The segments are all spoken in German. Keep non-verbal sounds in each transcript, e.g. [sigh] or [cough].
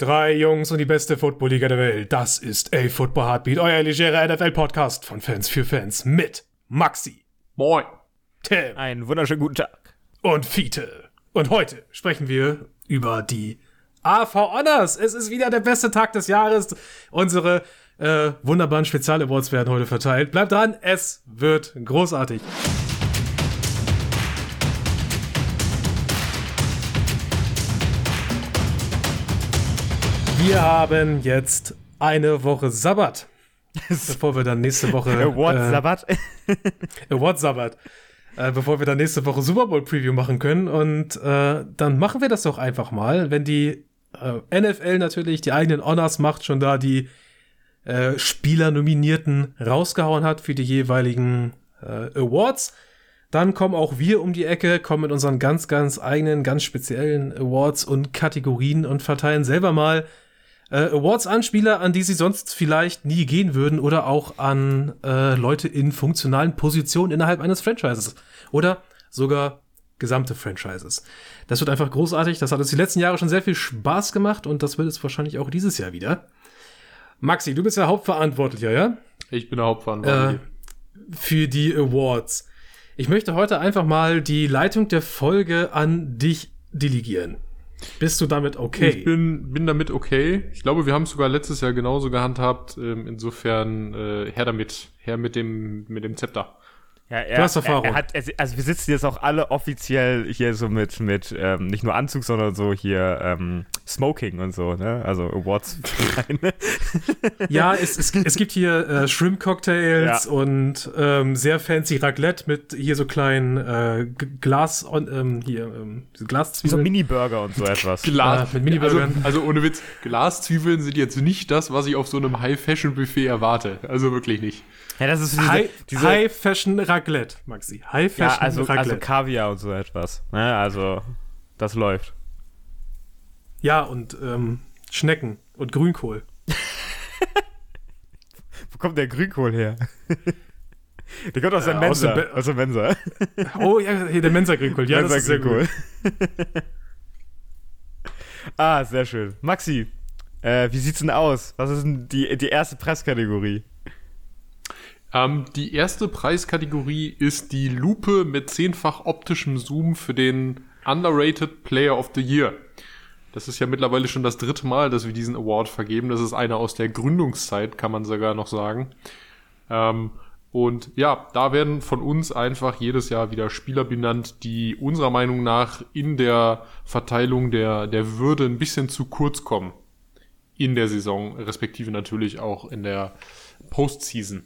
Drei Jungs und die beste Football-Liga der Welt. Das ist A Football Heartbeat, euer legerer NFL-Podcast von Fans für Fans mit Maxi. Moin. Tim. Einen wunderschönen guten Tag. Und Fiete. Und heute sprechen wir über die AV Honors. Es ist wieder der beste Tag des Jahres. Unsere äh, wunderbaren Spezial-Awards werden heute verteilt. Bleibt dran, es wird großartig. Wir haben jetzt eine Woche Sabbat. [laughs] bevor wir dann nächste Woche. [laughs] Award äh, Sabbat. [laughs] Award Sabbat. Äh, bevor wir dann nächste Woche Super Bowl Preview machen können. Und äh, dann machen wir das doch einfach mal, wenn die äh, NFL natürlich die eigenen Honors macht, schon da die äh, Spieler-Nominierten rausgehauen hat für die jeweiligen äh, Awards. Dann kommen auch wir um die Ecke, kommen mit unseren ganz, ganz eigenen, ganz speziellen Awards und Kategorien und verteilen selber mal äh, Awards an Spieler, an die sie sonst vielleicht nie gehen würden oder auch an äh, Leute in funktionalen Positionen innerhalb eines Franchises oder sogar gesamte Franchises. Das wird einfach großartig. Das hat uns die letzten Jahre schon sehr viel Spaß gemacht und das wird es wahrscheinlich auch dieses Jahr wieder. Maxi, du bist ja Hauptverantwortlicher, ja? Ich bin der Hauptverantwortliche. Äh, für die Awards. Ich möchte heute einfach mal die Leitung der Folge an dich delegieren. Bist du damit okay? Ich bin, bin damit okay. Ich glaube, wir haben es sogar letztes Jahr genauso gehandhabt. Ähm, insofern äh, her damit, her mit dem, mit dem Zepter. Ja, er, du hast Erfahrung. Er, er hat, also wir sitzen jetzt auch alle offiziell hier so mit, mit ähm, nicht nur Anzug, sondern so hier ähm, Smoking und so, ne? Also Awards. [laughs] ja, es, es, es gibt hier äh, Shrimp-Cocktails ja. und ähm, sehr fancy Raclette mit hier so kleinen äh, Glas, ähm, hier, ähm, Glaszwiebeln. So Mini-Burger und so etwas. Glas, äh, mit Mini-Burgern. Also, also ohne Witz, Glaszwiebeln sind jetzt nicht das, was ich auf so einem High-Fashion-Buffet erwarte. Also wirklich nicht. Ja, das ist diese, High, diese High Fashion Raclette, Maxi. High Fashion ja, also, Raclette. Also Kaviar und so etwas. Ne? Also, das läuft. Ja, und ähm, Schnecken und Grünkohl. [laughs] Wo kommt der Grünkohl her? [laughs] der kommt aus der äh, Mensa. Aus der, aus der Mensa. [laughs] oh, ja, hier der Mensa-Grünkohl. Ja, Mensa das ist sehr cool. ah, sehr schön. Maxi, äh, wie sieht's denn aus? Was ist denn die, die erste Presskategorie? Ähm, die erste Preiskategorie ist die Lupe mit zehnfach optischem Zoom für den Underrated Player of the Year. Das ist ja mittlerweile schon das dritte Mal, dass wir diesen Award vergeben. Das ist einer aus der Gründungszeit, kann man sogar noch sagen. Ähm, und ja, da werden von uns einfach jedes Jahr wieder Spieler benannt, die unserer Meinung nach in der Verteilung der, der Würde ein bisschen zu kurz kommen. In der Saison, respektive natürlich auch in der Postseason.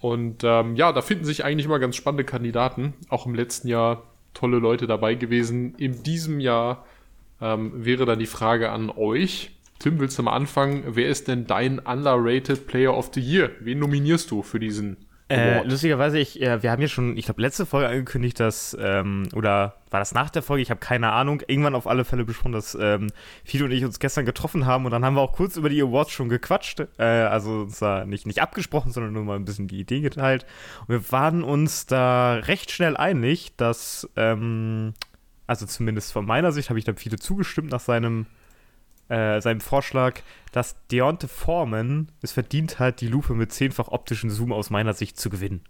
Und ähm, ja, da finden sich eigentlich immer ganz spannende Kandidaten. Auch im letzten Jahr tolle Leute dabei gewesen. In diesem Jahr ähm, wäre dann die Frage an euch. Tim, willst du mal anfangen? Wer ist denn dein underrated Player of the Year? Wen nominierst du für diesen äh, lustigerweise, ich, äh, wir haben ja schon, ich glaube, letzte Folge angekündigt, dass, ähm, oder war das nach der Folge? Ich habe keine Ahnung. Irgendwann auf alle Fälle besprochen, dass ähm, Fido und ich uns gestern getroffen haben und dann haben wir auch kurz über die Awards schon gequatscht. Äh, also uns da nicht, nicht abgesprochen, sondern nur mal ein bisschen die Idee geteilt. Und wir waren uns da recht schnell einig, dass, ähm, also zumindest von meiner Sicht habe ich da Fido zugestimmt nach seinem äh, seinem Vorschlag, dass Deontay Foreman es verdient hat, die Lupe mit zehnfach optischen Zoom aus meiner Sicht zu gewinnen.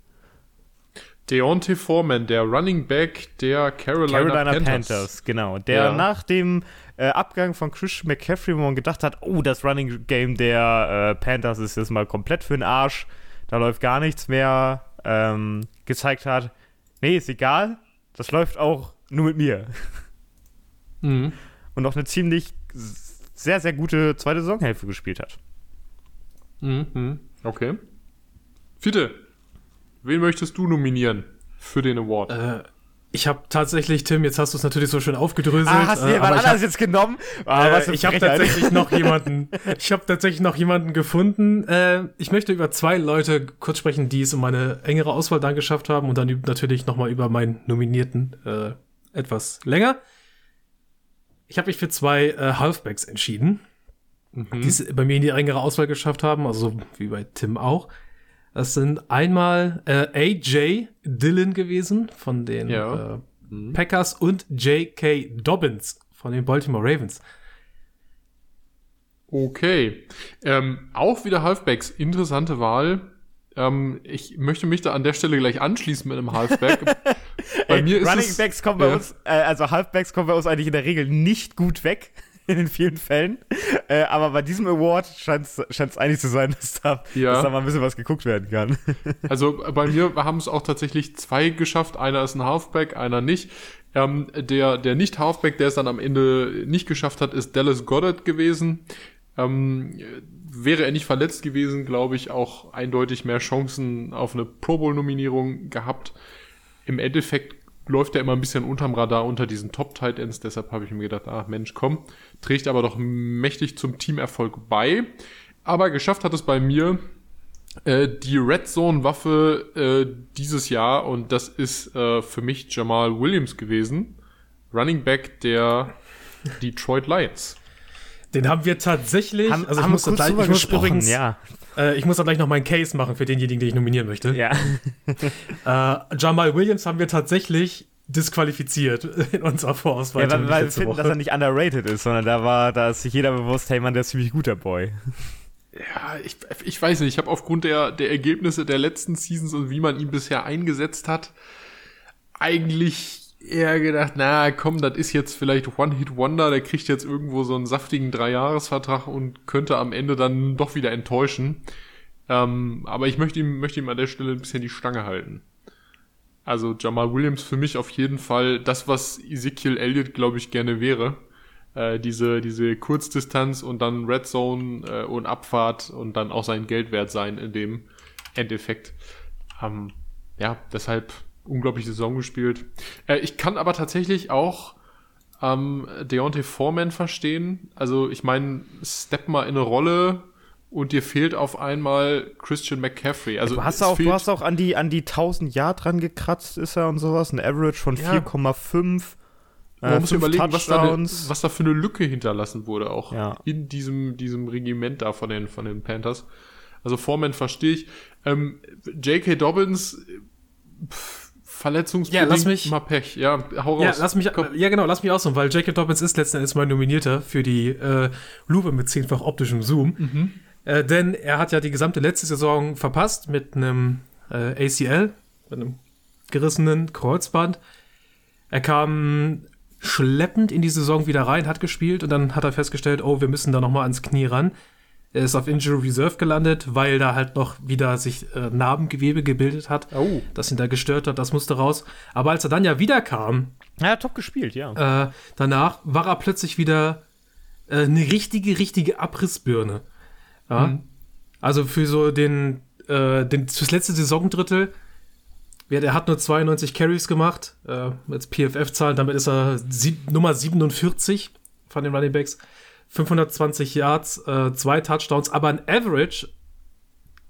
Deontay Foreman, der Running Back der Carolina, Carolina Panthers. Panthers. genau. Der ja. nach dem äh, Abgang von Chris McCaffrey, wo man gedacht hat, oh, das Running Game der äh, Panthers ist jetzt mal komplett für den Arsch, da läuft gar nichts mehr, ähm, gezeigt hat, nee, ist egal, das läuft auch nur mit mir. Mhm. Und auch eine ziemlich sehr, sehr gute zweite Saisonhälfte gespielt hat. Mhm, okay. Fiete, wen möchtest du nominieren für den Award? Äh, ich habe tatsächlich, Tim, jetzt hast du es natürlich so schön aufgedröselt. Ah, hast du äh, jemand anders jetzt genommen? Ah, äh, ich habe tatsächlich noch [laughs] jemanden. Ich habe tatsächlich noch jemanden gefunden. Äh, ich möchte über zwei Leute kurz sprechen, die es um eine engere Auswahl dann geschafft haben und dann natürlich noch mal über meinen Nominierten äh, etwas länger ich habe mich für zwei äh, Halfbacks entschieden, mhm. die es bei mir in die engere Auswahl geschafft haben, also wie bei Tim auch. Das sind einmal äh, AJ Dillon gewesen von den ja. äh, mhm. Packers und J.K. Dobbins von den Baltimore Ravens. Okay. Ähm, auch wieder Halfbacks. Interessante Wahl. Ähm, ich möchte mich da an der Stelle gleich anschließen mit einem Halfback. [laughs] bei Ey, mir ist Running Backs kommen bei ja. uns, äh, also Halfbacks kommen bei uns eigentlich in der Regel nicht gut weg [laughs] in den vielen Fällen. Äh, aber bei diesem Award scheint es eigentlich zu sein, dass da, ja. dass da mal ein bisschen was geguckt werden kann. [laughs] Also bei mir haben es auch tatsächlich zwei geschafft. Einer ist ein Halfback, einer nicht. Ähm, der, der Nicht-Halfback, der es dann am Ende nicht geschafft hat, ist Dallas Goddard gewesen. Ähm, wäre er nicht verletzt gewesen, glaube ich, auch eindeutig mehr Chancen auf eine Pro Bowl-Nominierung gehabt. Im Endeffekt läuft er immer ein bisschen unterm Radar unter diesen Top Tight Ends, deshalb habe ich mir gedacht, ach Mensch, komm, trägt aber doch mächtig zum Teamerfolg bei. Aber geschafft hat es bei mir äh, die Red Zone Waffe äh, dieses Jahr und das ist äh, für mich Jamal Williams gewesen, Running Back der [laughs] Detroit Lions. Den haben wir tatsächlich. Haben, also ich haben muss, gleich, ich muss übrigens, ja. Äh, ich muss da gleich noch meinen Case machen für denjenigen, den ich nominieren möchte. Ja. [laughs] äh, Jamal Williams haben wir tatsächlich disqualifiziert in unserer Vorauswahl. Ja, weil, weil wir finden, Woche. dass er nicht underrated ist, sondern da war, da ist sich jeder bewusst, hey Mann, der ist ziemlich guter Boy. Ja, ich, ich weiß nicht, ich habe aufgrund der, der Ergebnisse der letzten Seasons und wie man ihn bisher eingesetzt hat, eigentlich eher gedacht, na komm, das ist jetzt vielleicht One-Hit-Wonder, der kriegt jetzt irgendwo so einen saftigen Dreijahresvertrag und könnte am Ende dann doch wieder enttäuschen. Ähm, aber ich möchte ihm, möchte ihm an der Stelle ein bisschen die Stange halten. Also Jamal Williams für mich auf jeden Fall das, was Ezekiel Elliott, glaube ich, gerne wäre. Äh, diese, diese Kurzdistanz und dann Red Zone äh, und Abfahrt und dann auch sein Geld wert sein in dem Endeffekt. Ähm, ja, deshalb unglaubliche Saison gespielt. Äh, ich kann aber tatsächlich auch ähm, Deontay Foreman verstehen. Also ich meine, step mal in eine Rolle und dir fehlt auf einmal Christian McCaffrey. Also du hast auch, du hast auch an die an die 1000 Yard dran gekratzt, ist er und sowas, ein Average von ja. 4,5. Man äh, muss überlegen, was da, eine, was da für eine Lücke hinterlassen wurde, auch ja. in diesem, diesem Regiment da von den, von den Panthers. Also Foreman verstehe ich. Ähm, J.K. Dobbins, pff, verletzungsbedingt ja, lass mich, mal Pech. Ja, hau raus. Ja, lass mich, Komm. ja genau, lass mich aussuchen, weil Jacob Dobbins ist letzten Endes mal Nominierter für die äh, Lupe mit zehnfach optischem Zoom. Mhm. Äh, denn er hat ja die gesamte letzte Saison verpasst mit einem äh, ACL, mit einem gerissenen Kreuzband. Er kam schleppend in die Saison wieder rein, hat gespielt und dann hat er festgestellt, oh, wir müssen da nochmal ans Knie ran. Er ist auf Injury Reserve gelandet, weil da halt noch wieder sich äh, Narbengewebe gebildet hat, oh. das ihn da gestört hat, das musste raus. Aber als er dann ja wiederkam, ja, top gespielt, ja. Äh, danach war er plötzlich wieder äh, eine richtige, richtige Abrissbirne. Ja? Mhm. Also für so den, äh, den fürs letzte Saisondrittel, ja, der hat nur 92 Carries gemacht, äh, mit PFF-Zahlen, damit ist er sieb Nummer 47 von den Running Backs. 520 Yards, äh, zwei Touchdowns, aber ein Average.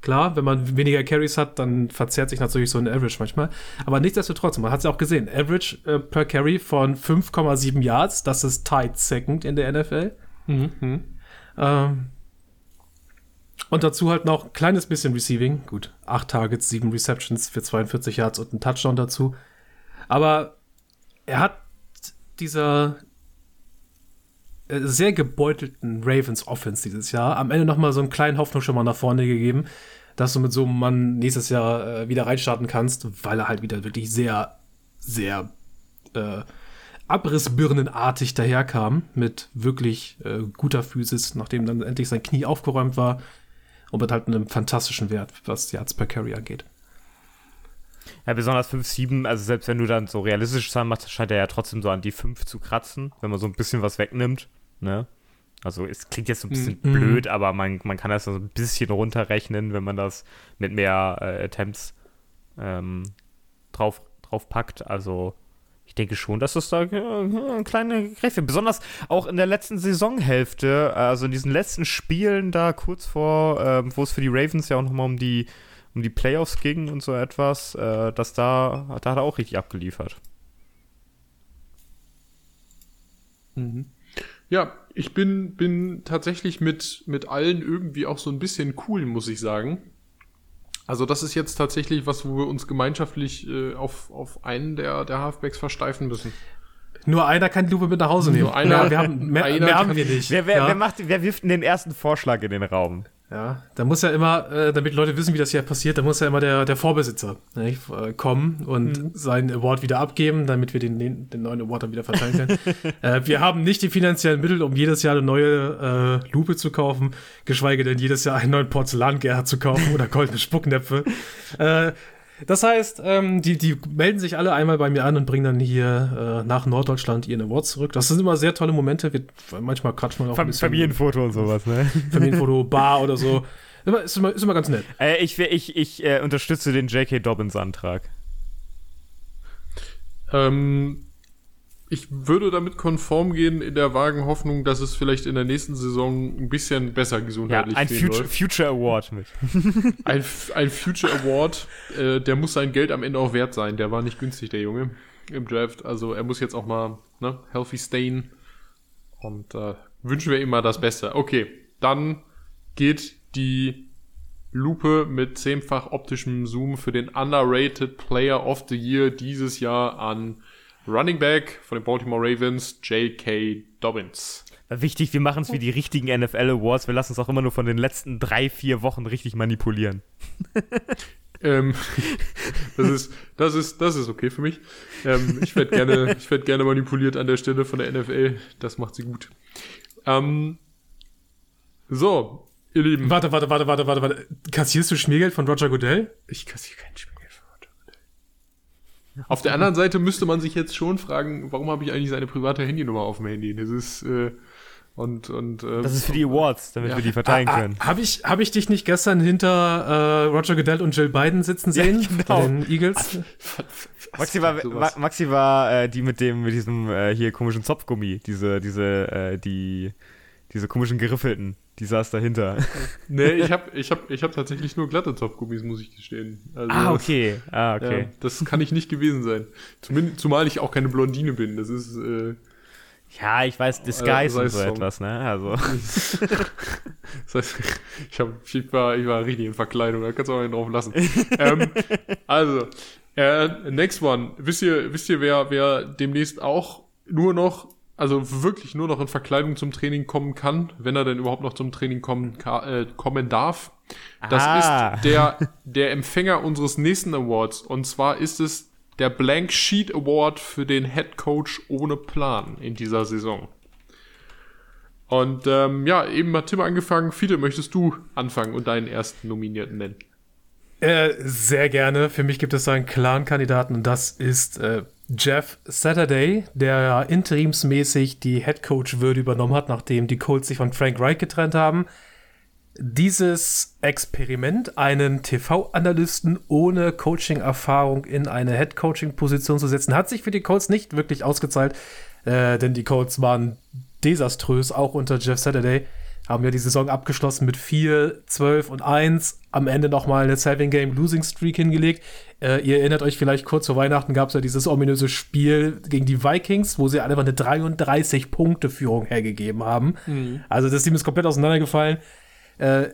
Klar, wenn man weniger Carries hat, dann verzerrt sich natürlich so ein Average manchmal. Aber nichtsdestotrotz, man hat es ja auch gesehen. Average äh, per Carry von 5,7 Yards, das ist tight second in der NFL. Mhm. Ähm, und dazu halt noch ein kleines bisschen Receiving. Gut, 8 Targets, 7 Receptions für 42 Yards und ein Touchdown dazu. Aber er hat dieser, sehr gebeutelten Ravens Offense dieses Jahr am Ende nochmal so einen kleinen Hoffnung schon mal nach vorne gegeben, dass du mit so einem Mann nächstes Jahr äh, wieder reinstarten kannst, weil er halt wieder wirklich sehr, sehr äh, abrissbirnenartig daherkam mit wirklich äh, guter Physis, nachdem dann endlich sein Knie aufgeräumt war und mit halt einem fantastischen Wert, was Yards per Carry angeht. Ja, besonders 5-7, also selbst wenn du dann so realistisch Zahlen machst, scheint er ja trotzdem so an die 5 zu kratzen, wenn man so ein bisschen was wegnimmt. Ne? Also es klingt jetzt so ein bisschen mhm. blöd, aber man, man kann das so ein bisschen runterrechnen, wenn man das mit mehr äh, Attempts ähm, drauf, drauf packt. Also ich denke schon, dass es da äh, kleine Gräfe, besonders auch in der letzten Saisonhälfte, also in diesen letzten Spielen da kurz vor, äh, wo es für die Ravens ja auch nochmal um die, um die Playoffs ging und so etwas, äh, dass da, da hat er auch richtig abgeliefert. Mhm. Ja, ich bin, bin tatsächlich mit, mit allen irgendwie auch so ein bisschen cool, muss ich sagen. Also das ist jetzt tatsächlich was, wo wir uns gemeinschaftlich äh, auf, auf einen der, der Halfbacks versteifen müssen. nur einer kann die Lupe mit nach Hause nehmen. Nur einer- mehr, wir haben, mehr, [laughs] einer mehr haben wir nicht. Wer, wer, ja. wer, macht, wer wirft denn den ersten Vorschlag in den Raum? Ja, da muss ja immer, äh, damit Leute wissen, wie das hier passiert, da muss ja immer der, der Vorbesitzer ne, äh, kommen und seinen Award wieder abgeben, damit wir den, den, den neuen Award dann wieder verteilen können. [laughs] äh, wir haben nicht die finanziellen Mittel, um jedes Jahr eine neue äh, Lupe zu kaufen, geschweige denn jedes Jahr einen neuen Porzellangerhard zu kaufen oder goldene Spucknäpfe. Das heißt, ähm, die, die melden sich alle einmal bei mir an und bringen dann hier äh, nach Norddeutschland ihren Award zurück. Das sind immer sehr tolle Momente. Wir, manchmal quatschen wir auch ein Fam bisschen. Familienfoto und sowas, ne? Familienfoto, [laughs] Bar oder so. Ist, immer, ist immer ganz nett. äh, ich ich, ich äh, unterstütze den J.K. Dobbins-Antrag. Ähm, ich würde damit konform gehen in der vagen Hoffnung, dass es vielleicht in der nächsten Saison ein bisschen besser Ja, gesundheitlich ein gehen Future. Future Award mit. [laughs] Ein, ein Future Award, äh, der muss sein Geld am Ende auch wert sein. Der war nicht günstig, der Junge, im Draft. Also er muss jetzt auch mal ne, healthy stayen. Und äh, wünschen wir ihm mal das Beste. Okay, dann geht die Lupe mit zehnfach optischem Zoom für den Underrated Player of the Year dieses Jahr an Running Back von den Baltimore Ravens, J.K. Dobbins. Wichtig, wir machen es wie die richtigen NFL Awards. Wir lassen uns auch immer nur von den letzten drei, vier Wochen richtig manipulieren. [laughs] Ähm, das ist, das ist, das ist okay für mich. Ähm, ich werde gerne, ich werde gerne manipuliert an der Stelle von der NFL. Das macht sie gut. Ähm, so, ihr Lieben. Warte, warte, warte, warte, warte, warte. Kassierst du Schmiergeld von Roger Goodell? Ich kassiere kein Goodell. Auf der anderen Seite müsste man sich jetzt schon fragen, warum habe ich eigentlich seine private Handynummer auf dem Handy? Das ist, äh, und, und, äh, Das ist für die Awards, damit Ja. wir die verteilen Ah, können. Habe ich, hab ich dich nicht gestern hinter äh, Roger Goodell und Jill Biden sitzen Ja, sehen? genau. Bei den Eagles? Maxi war. Ma- Maxi war äh, die mit dem, mit diesem äh, hier komischen Zopfgummi, diese, diese, äh, die, diese komischen Geriffelten, die saß dahinter. Nee, ich habe ich hab, ich hab tatsächlich nur glatte Topfgummis, muss ich gestehen. Also, ah, okay. Ah, okay. Ja, das kann ich nicht gewesen sein. Zumin zumal ich auch keine Blondine bin. Das ist, äh, Ja, ich weiß, Äh, Disguise sei und so. etwas, ne? Also. [laughs] das heißt, ich, hab, ich, war, ich war richtig in Verkleidung, da kannst du auch einen drauf lassen. ähm, also, äh, next one. Wisst ihr, wisst ihr, wer, wer demnächst auch nur noch, also wirklich nur noch in Verkleidung zum Training kommen kann, wenn er denn überhaupt noch zum Training kommen, äh, kommen darf? Das Ah. ist der, der Empfänger unseres nächsten Awards. Und zwar ist es der Blank Sheet Award für den Head Coach ohne Plan in dieser Saison. Und ähm, ja, eben hat Tim angefangen. Fiete, möchtest du anfangen und deinen ersten Nominierten nennen? Äh, sehr gerne. Für mich gibt es da einen klaren Kandidaten und das ist äh, Jeff Saturday, der interimsmäßig die Headcoach-Würde übernommen hat, nachdem die Colts sich von Frank Reich getrennt haben. Dieses Experiment, einen TV-Analysten ohne Coaching-Erfahrung in eine Head-Coaching-Position zu setzen, hat sich für die Colts nicht wirklich ausgezahlt, äh, denn die Colts waren desaströs, auch unter Jeff Saturday. Haben ja die Saison abgeschlossen mit 4, 12 und 1. Am Ende nochmal eine Seven-Game-Losing-Streak hingelegt. Äh, ihr erinnert euch vielleicht kurz vor Weihnachten gab es ja dieses ominöse Spiel gegen die Vikings, wo sie einfach eine 33-Punkte-Führung hergegeben haben. Also das Team ist komplett auseinandergefallen. Äh,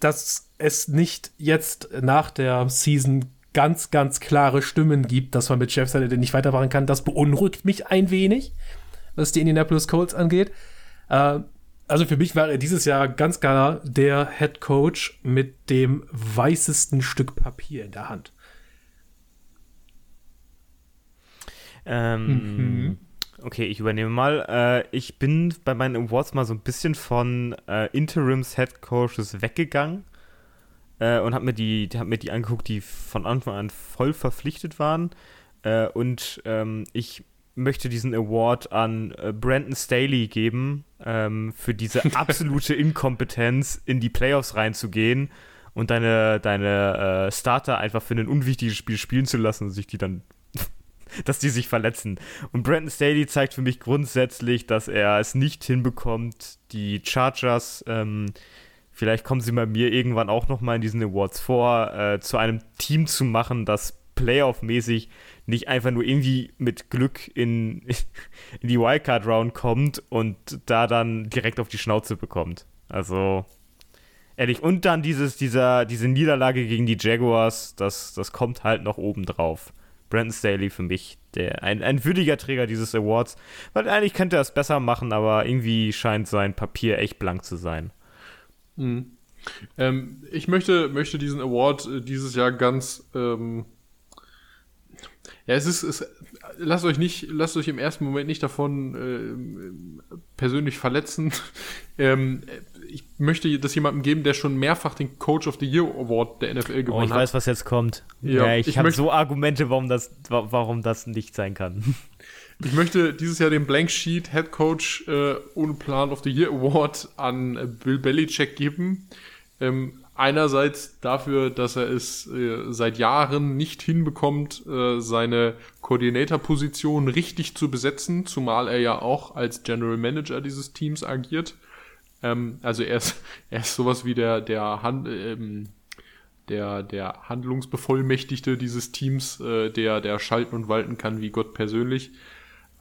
dass es nicht jetzt nach der Season ganz, ganz klare Stimmen gibt, dass man mit Jeff Saturday nicht weitermachen kann, das beunruhigt mich ein wenig, was die Indianapolis Colts angeht. Äh, also für mich war er dieses Jahr ganz klar der Head Coach mit dem weißesten Stück Papier in der Hand. Ähm, Okay, ich übernehme mal. Äh, ich bin bei meinen Awards mal so ein bisschen von äh, Interims Head Coaches weggegangen äh, und habe mir die, hab mir die angeguckt, die von Anfang an voll verpflichtet waren. Äh, und ähm, ich möchte diesen Award an äh, Brandon Staley geben ähm, für diese [laughs] absolute Inkompetenz, in die Playoffs reinzugehen und deine, deine äh, Starter einfach für ein unwichtiges Spiel spielen zu lassen und sich die dann [laughs] dass die sich verletzen. Und Brandon Staley zeigt für mich grundsätzlich, dass er es nicht hinbekommt, die Chargers, ähm, vielleicht kommen sie bei mir irgendwann auch nochmal in diesen Awards vor, äh, zu einem Team zu machen, das Playoff-mäßig nicht einfach nur irgendwie mit Glück in, [laughs] in die Wildcard-Round kommt und da dann direkt auf die Schnauze bekommt. Also, ehrlich. Und dann dieses, dieser, diese Niederlage gegen die Jaguars, das, das kommt halt noch oben drauf Brandon Staley für mich der, ein, ein würdiger Träger dieses Awards, weil eigentlich könnte er es besser machen, aber irgendwie scheint sein Papier echt blank zu sein. Mhm. Ähm, ich möchte, möchte diesen Award äh, dieses Jahr ganz ähm, ja, es ist, es, lasst euch nicht, lasst euch im ersten Moment nicht davon äh, persönlich verletzen. [laughs] ähm, ich möchte das jemandem geben, der schon mehrfach den Coach of the Year Award der NFL gewonnen hat. Oh, ich hat. weiß, was jetzt kommt. Ja, ja ich, ich habe so Argumente, warum das, warum das nicht sein kann. [laughs] Ich möchte dieses Jahr den Blank Sheet Head Coach äh, ohne Plan of the Year Award an Bill Belichick geben. Ähm, einerseits dafür, dass er es äh, seit Jahren nicht hinbekommt, äh, seine Koordinatorposition richtig zu besetzen, zumal er ja auch als General Manager dieses Teams agiert. Ähm, also er ist, [laughs] er ist sowas wie der, der, Hand, ähm, der, der Handlungsbevollmächtigte dieses Teams, äh, der, der schalten und walten kann wie Gott persönlich.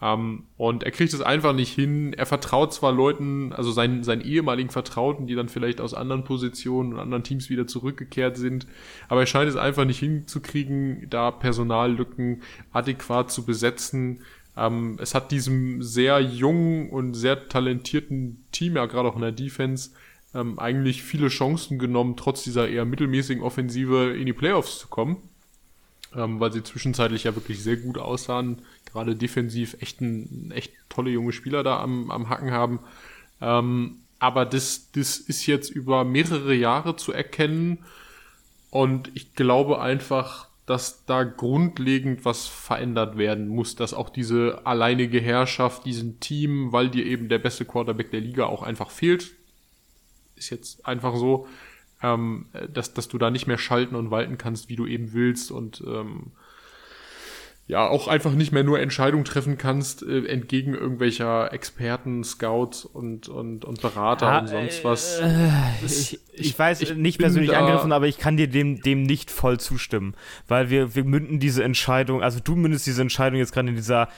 Um, und er kriegt es einfach nicht hin. Er vertraut zwar Leuten, also seinen, seinen ehemaligen Vertrauten, die dann vielleicht aus anderen Positionen und anderen Teams wieder zurückgekehrt sind, aber er scheint es einfach nicht hinzukriegen, da Personallücken adäquat zu besetzen. Um, es hat diesem sehr jungen und sehr talentierten Team, ja gerade auch in der Defense, um, eigentlich viele Chancen genommen, trotz dieser eher mittelmäßigen Offensive in die Playoffs zu kommen. Weil sie zwischenzeitlich ja wirklich sehr gut aussahen gerade defensiv echt, ein, echt tolle junge Spieler da am, am Hacken haben. Ähm, aber das, das ist jetzt über mehrere Jahre zu erkennen. Und ich glaube einfach, dass da grundlegend was verändert werden muss, dass auch diese alleinige Herrschaft, diesen Team, weil dir eben der beste Quarterback der Liga auch einfach fehlt, ist jetzt einfach so, ähm, dass, dass du da nicht mehr schalten und walten kannst, wie du eben willst und ähm, ja auch einfach nicht mehr nur Entscheidungen treffen kannst, äh, entgegen irgendwelcher Experten, Scouts und, und, und Berater ja, und sonst was. Äh, ich, ich, weiß, ich nicht persönlich angegriffen, aber ich kann dir dem, dem nicht voll zustimmen. Weil wir, wir münden diese Entscheidung, also du mündest diese Entscheidung jetzt gerade in dieser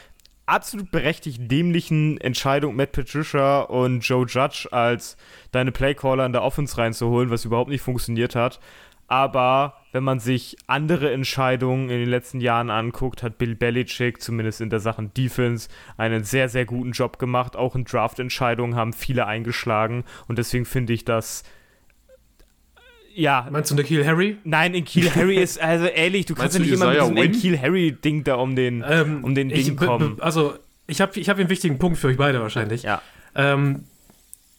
absolut berechtigt dämlichen Entscheidung, Matt Patricia und Joe Judge als deine Playcaller in der Offense reinzuholen, was überhaupt nicht funktioniert hat. Aber wenn man sich andere Entscheidungen in den letzten Jahren anguckt, hat Bill Belichick zumindest in der Sachen Defense einen sehr, sehr guten Job gemacht. Auch in Draft-Entscheidungen haben viele eingeschlagen. Und deswegen finde ich das ja. Meinst du in der Kiel Harry? Nein, in Kiel Harry ist, also ehrlich, du kannst ja nicht immer mit diesem Kiel Harry-Ding da um den, ähm, um den Ding kommen. Also, ich habe ich hab einen wichtigen Punkt für euch beide wahrscheinlich. Ja. Ähm,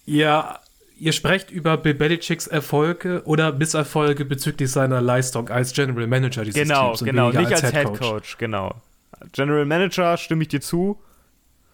ihr ihr sprecht über Bill Belichicks Erfolge oder Misserfolge bezüglich seiner Leistung als General Manager dieses genau, Teams. Genau, genau, nicht als, als Head, Coach. Head Coach. Genau. General Manager stimme ich dir zu.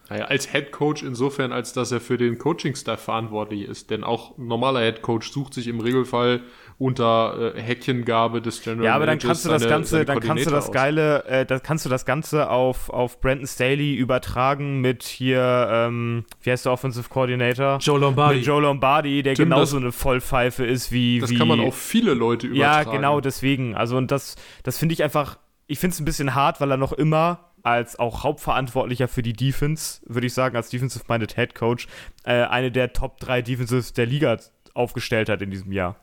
Naja, als Head Coach insofern, als dass er für den Coaching-Staff verantwortlich ist. Denn auch ein normaler Head Coach sucht sich im Regelfall unter äh, Häkchengabe des General Ja, aber dann kannst du das seine, Ganze, seine dann kannst du das geile, äh, da kannst du das Ganze auf, auf Brandon Staley übertragen mit hier, ähm, wie heißt der Offensive Coordinator? Joe Lombardi. Mit Joe Lombardi, der Stimmt, genauso das, eine Vollpfeife ist wie. Das wie, kann man auf viele Leute übertragen. Ja, genau deswegen. Also und das, das finde ich einfach, ich finde es ein bisschen hart, weil er noch immer als auch Hauptverantwortlicher für die Defense, würde ich sagen, als Defensive-Minded Head Coach, äh, eine der Top 3 Defensives der Liga aufgestellt hat in diesem Jahr.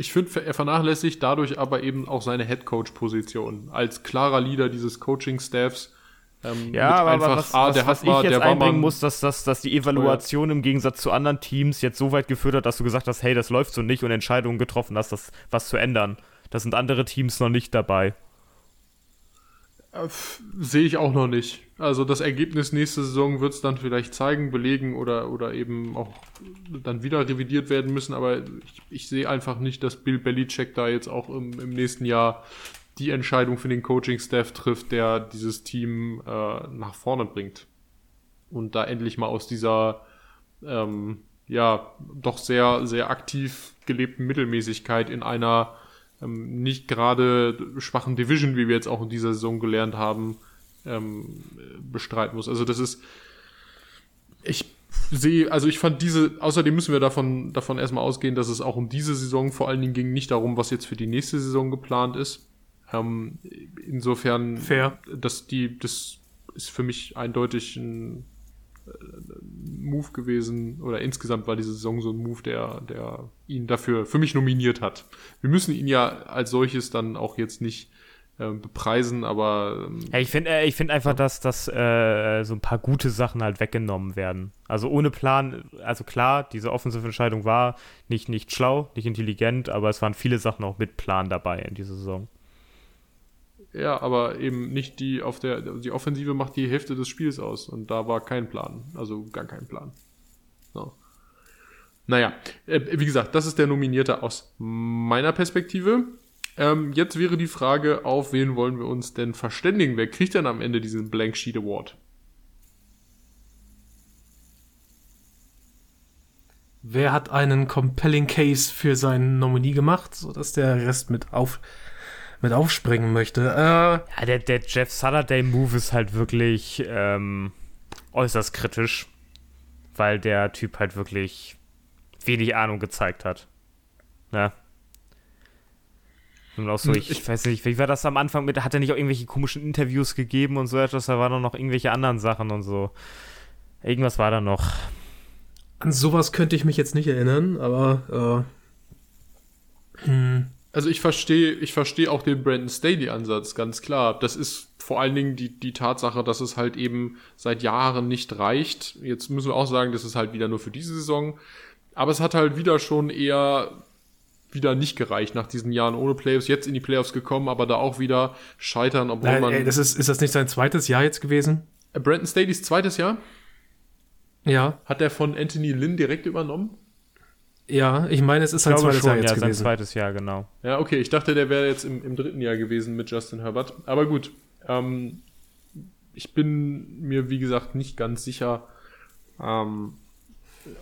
Ich finde, er vernachlässigt dadurch aber eben auch seine Head-Coach-Position als klarer Leader dieses Coaching-Staffs. Ähm, ja, aber einfach, was, ah, was, was ich jetzt einbringen muss, dass, dass, dass die Evaluation im Gegensatz zu anderen Teams jetzt so weit geführt hat, dass du gesagt hast, hey, das läuft so nicht und Entscheidungen getroffen hast, das was zu ändern. Da sind andere Teams noch nicht dabei. Äh, sehe ich auch noch nicht. Also das Ergebnis nächste Saison wird es dann vielleicht zeigen, belegen oder, oder eben auch dann wieder revidiert werden müssen. Aber ich, ich sehe einfach nicht, dass Bill Belichick da jetzt auch im, im nächsten Jahr die Entscheidung für den Coaching-Staff trifft, der dieses Team äh, nach vorne bringt. Und da endlich mal aus dieser ähm, ja doch sehr, sehr aktiv gelebten Mittelmäßigkeit in einer ähm, nicht gerade schwachen Division, wie wir jetzt auch in dieser Saison gelernt haben, ähm, bestreiten muss. Also das ist, ich sehe, also ich fand diese, außerdem müssen wir davon, davon erstmal ausgehen, dass es auch um diese Saison vor allen Dingen ging, nicht darum, was jetzt für die nächste Saison geplant ist. Ähm, insofern, Fair. dass die, das ist für mich eindeutig ein Move gewesen, oder insgesamt war diese Saison so ein Move, der, der ihn dafür für mich nominiert hat. Wir müssen ihn ja als solches dann auch jetzt nicht äh, bepreisen, aber. Ähm, ja, ich finde äh, ich find einfach, dass, dass äh, so ein paar gute Sachen halt weggenommen werden. Also ohne Plan, also klar, diese Offensive-Entscheidung war nicht, nicht schlau, nicht intelligent, aber es waren viele Sachen auch mit Plan dabei in dieser Saison. Ja, aber eben nicht die auf der, die Offensive macht die Hälfte des Spiels aus und da war kein Plan, also gar kein Plan. So. Naja, äh, wie gesagt, das ist der Nominierte aus meiner Perspektive. Ähm, jetzt wäre die Frage, auf wen wollen wir uns denn verständigen? Wer kriegt denn am Ende diesen Blank Sheet Award? Wer hat einen compelling Case für seinen Nominee gemacht, sodass der Rest mit, auf, mit aufspringen möchte? Äh, ja, der, der Jeff Saturday-Move ist halt wirklich ähm, äußerst kritisch, weil der Typ halt wirklich wenig Ahnung gezeigt hat. Ja. Und auch so, ich, ich, weiß nicht, wie war das am Anfang mit, hat er nicht auch irgendwelche komischen Interviews gegeben und so etwas, da waren noch irgendwelche anderen Sachen und so. Irgendwas war da noch. An sowas könnte ich mich jetzt nicht erinnern, aber äh, hm. Also ich verstehe, ich verstehe auch den Brandon Staley-Ansatz, ganz klar. Das ist vor allen Dingen die, die Tatsache, dass es halt eben seit Jahren nicht reicht. Jetzt müssen wir auch sagen, das ist halt wieder nur für diese Saison. Aber es hat halt wieder schon eher wieder nicht gereicht nach diesen Jahren ohne Playoffs, jetzt in die Playoffs gekommen, aber da auch wieder scheitern, obwohl Nein, man. Ey, das ist, ist das nicht sein zweites Jahr jetzt gewesen? Äh, Brandon Staley's zweites Jahr? Ja. Hat er von Anthony Lynn direkt übernommen? Ja, ich meine, es ist sein zweites schon, Jahr jetzt ja, gewesen. sein zweites Jahr, genau. Ja, okay, ich dachte, der wäre jetzt im, im dritten Jahr gewesen mit Justin Herbert. Aber gut, ähm, ich bin mir, wie gesagt, nicht ganz sicher, ähm,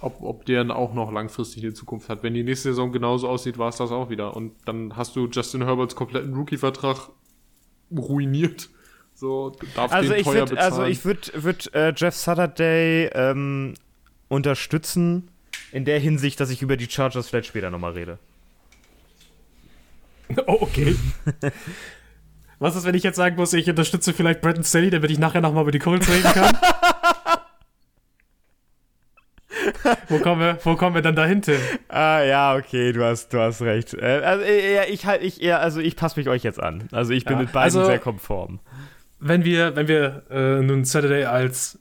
ob, ob der auch noch langfristig eine Zukunft hat. Wenn die nächste Saison genauso aussieht, war es das auch wieder. Und dann hast du Justin Herberts kompletten Rookie-Vertrag ruiniert. So, darf also den ich teuer würd, Also ich würde würd, äh, Jeff Saturday ähm, unterstützen in der Hinsicht, dass ich über die Chargers vielleicht später nochmal rede. Oh, [laughs] okay. Was ist, wenn ich jetzt sagen muss, ich unterstütze vielleicht Brandon Staley, damit ich nachher nochmal über die Colts reden kann? [laughs] wo, kommen wir, wo kommen wir dann dahinter? Ah, ja, okay, du hast, du hast recht. Äh, also, ja, ich halt, ich, ja, also ich passe mich euch jetzt an. Also ich bin ja, mit beiden also, sehr konform. Wenn wir, wenn wir äh, nun Saturday als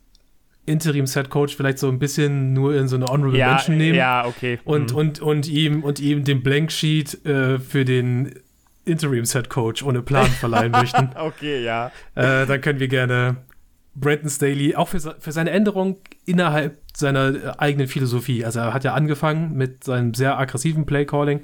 Interim-Set Coach vielleicht so ein bisschen nur in so eine Honorable ja, Mention nehmen. Ja, okay. Und, mhm. und, und, ihm, und ihm den Blank Sheet äh, für den Interim-Set Coach ohne Plan verleihen [laughs] möchten. okay, ja. Äh, dann können wir gerne Brandon Staley auch für, für seine Änderung innerhalb seiner äh, eigenen Philosophie. Also er hat ja angefangen mit seinem sehr aggressiven Play-Calling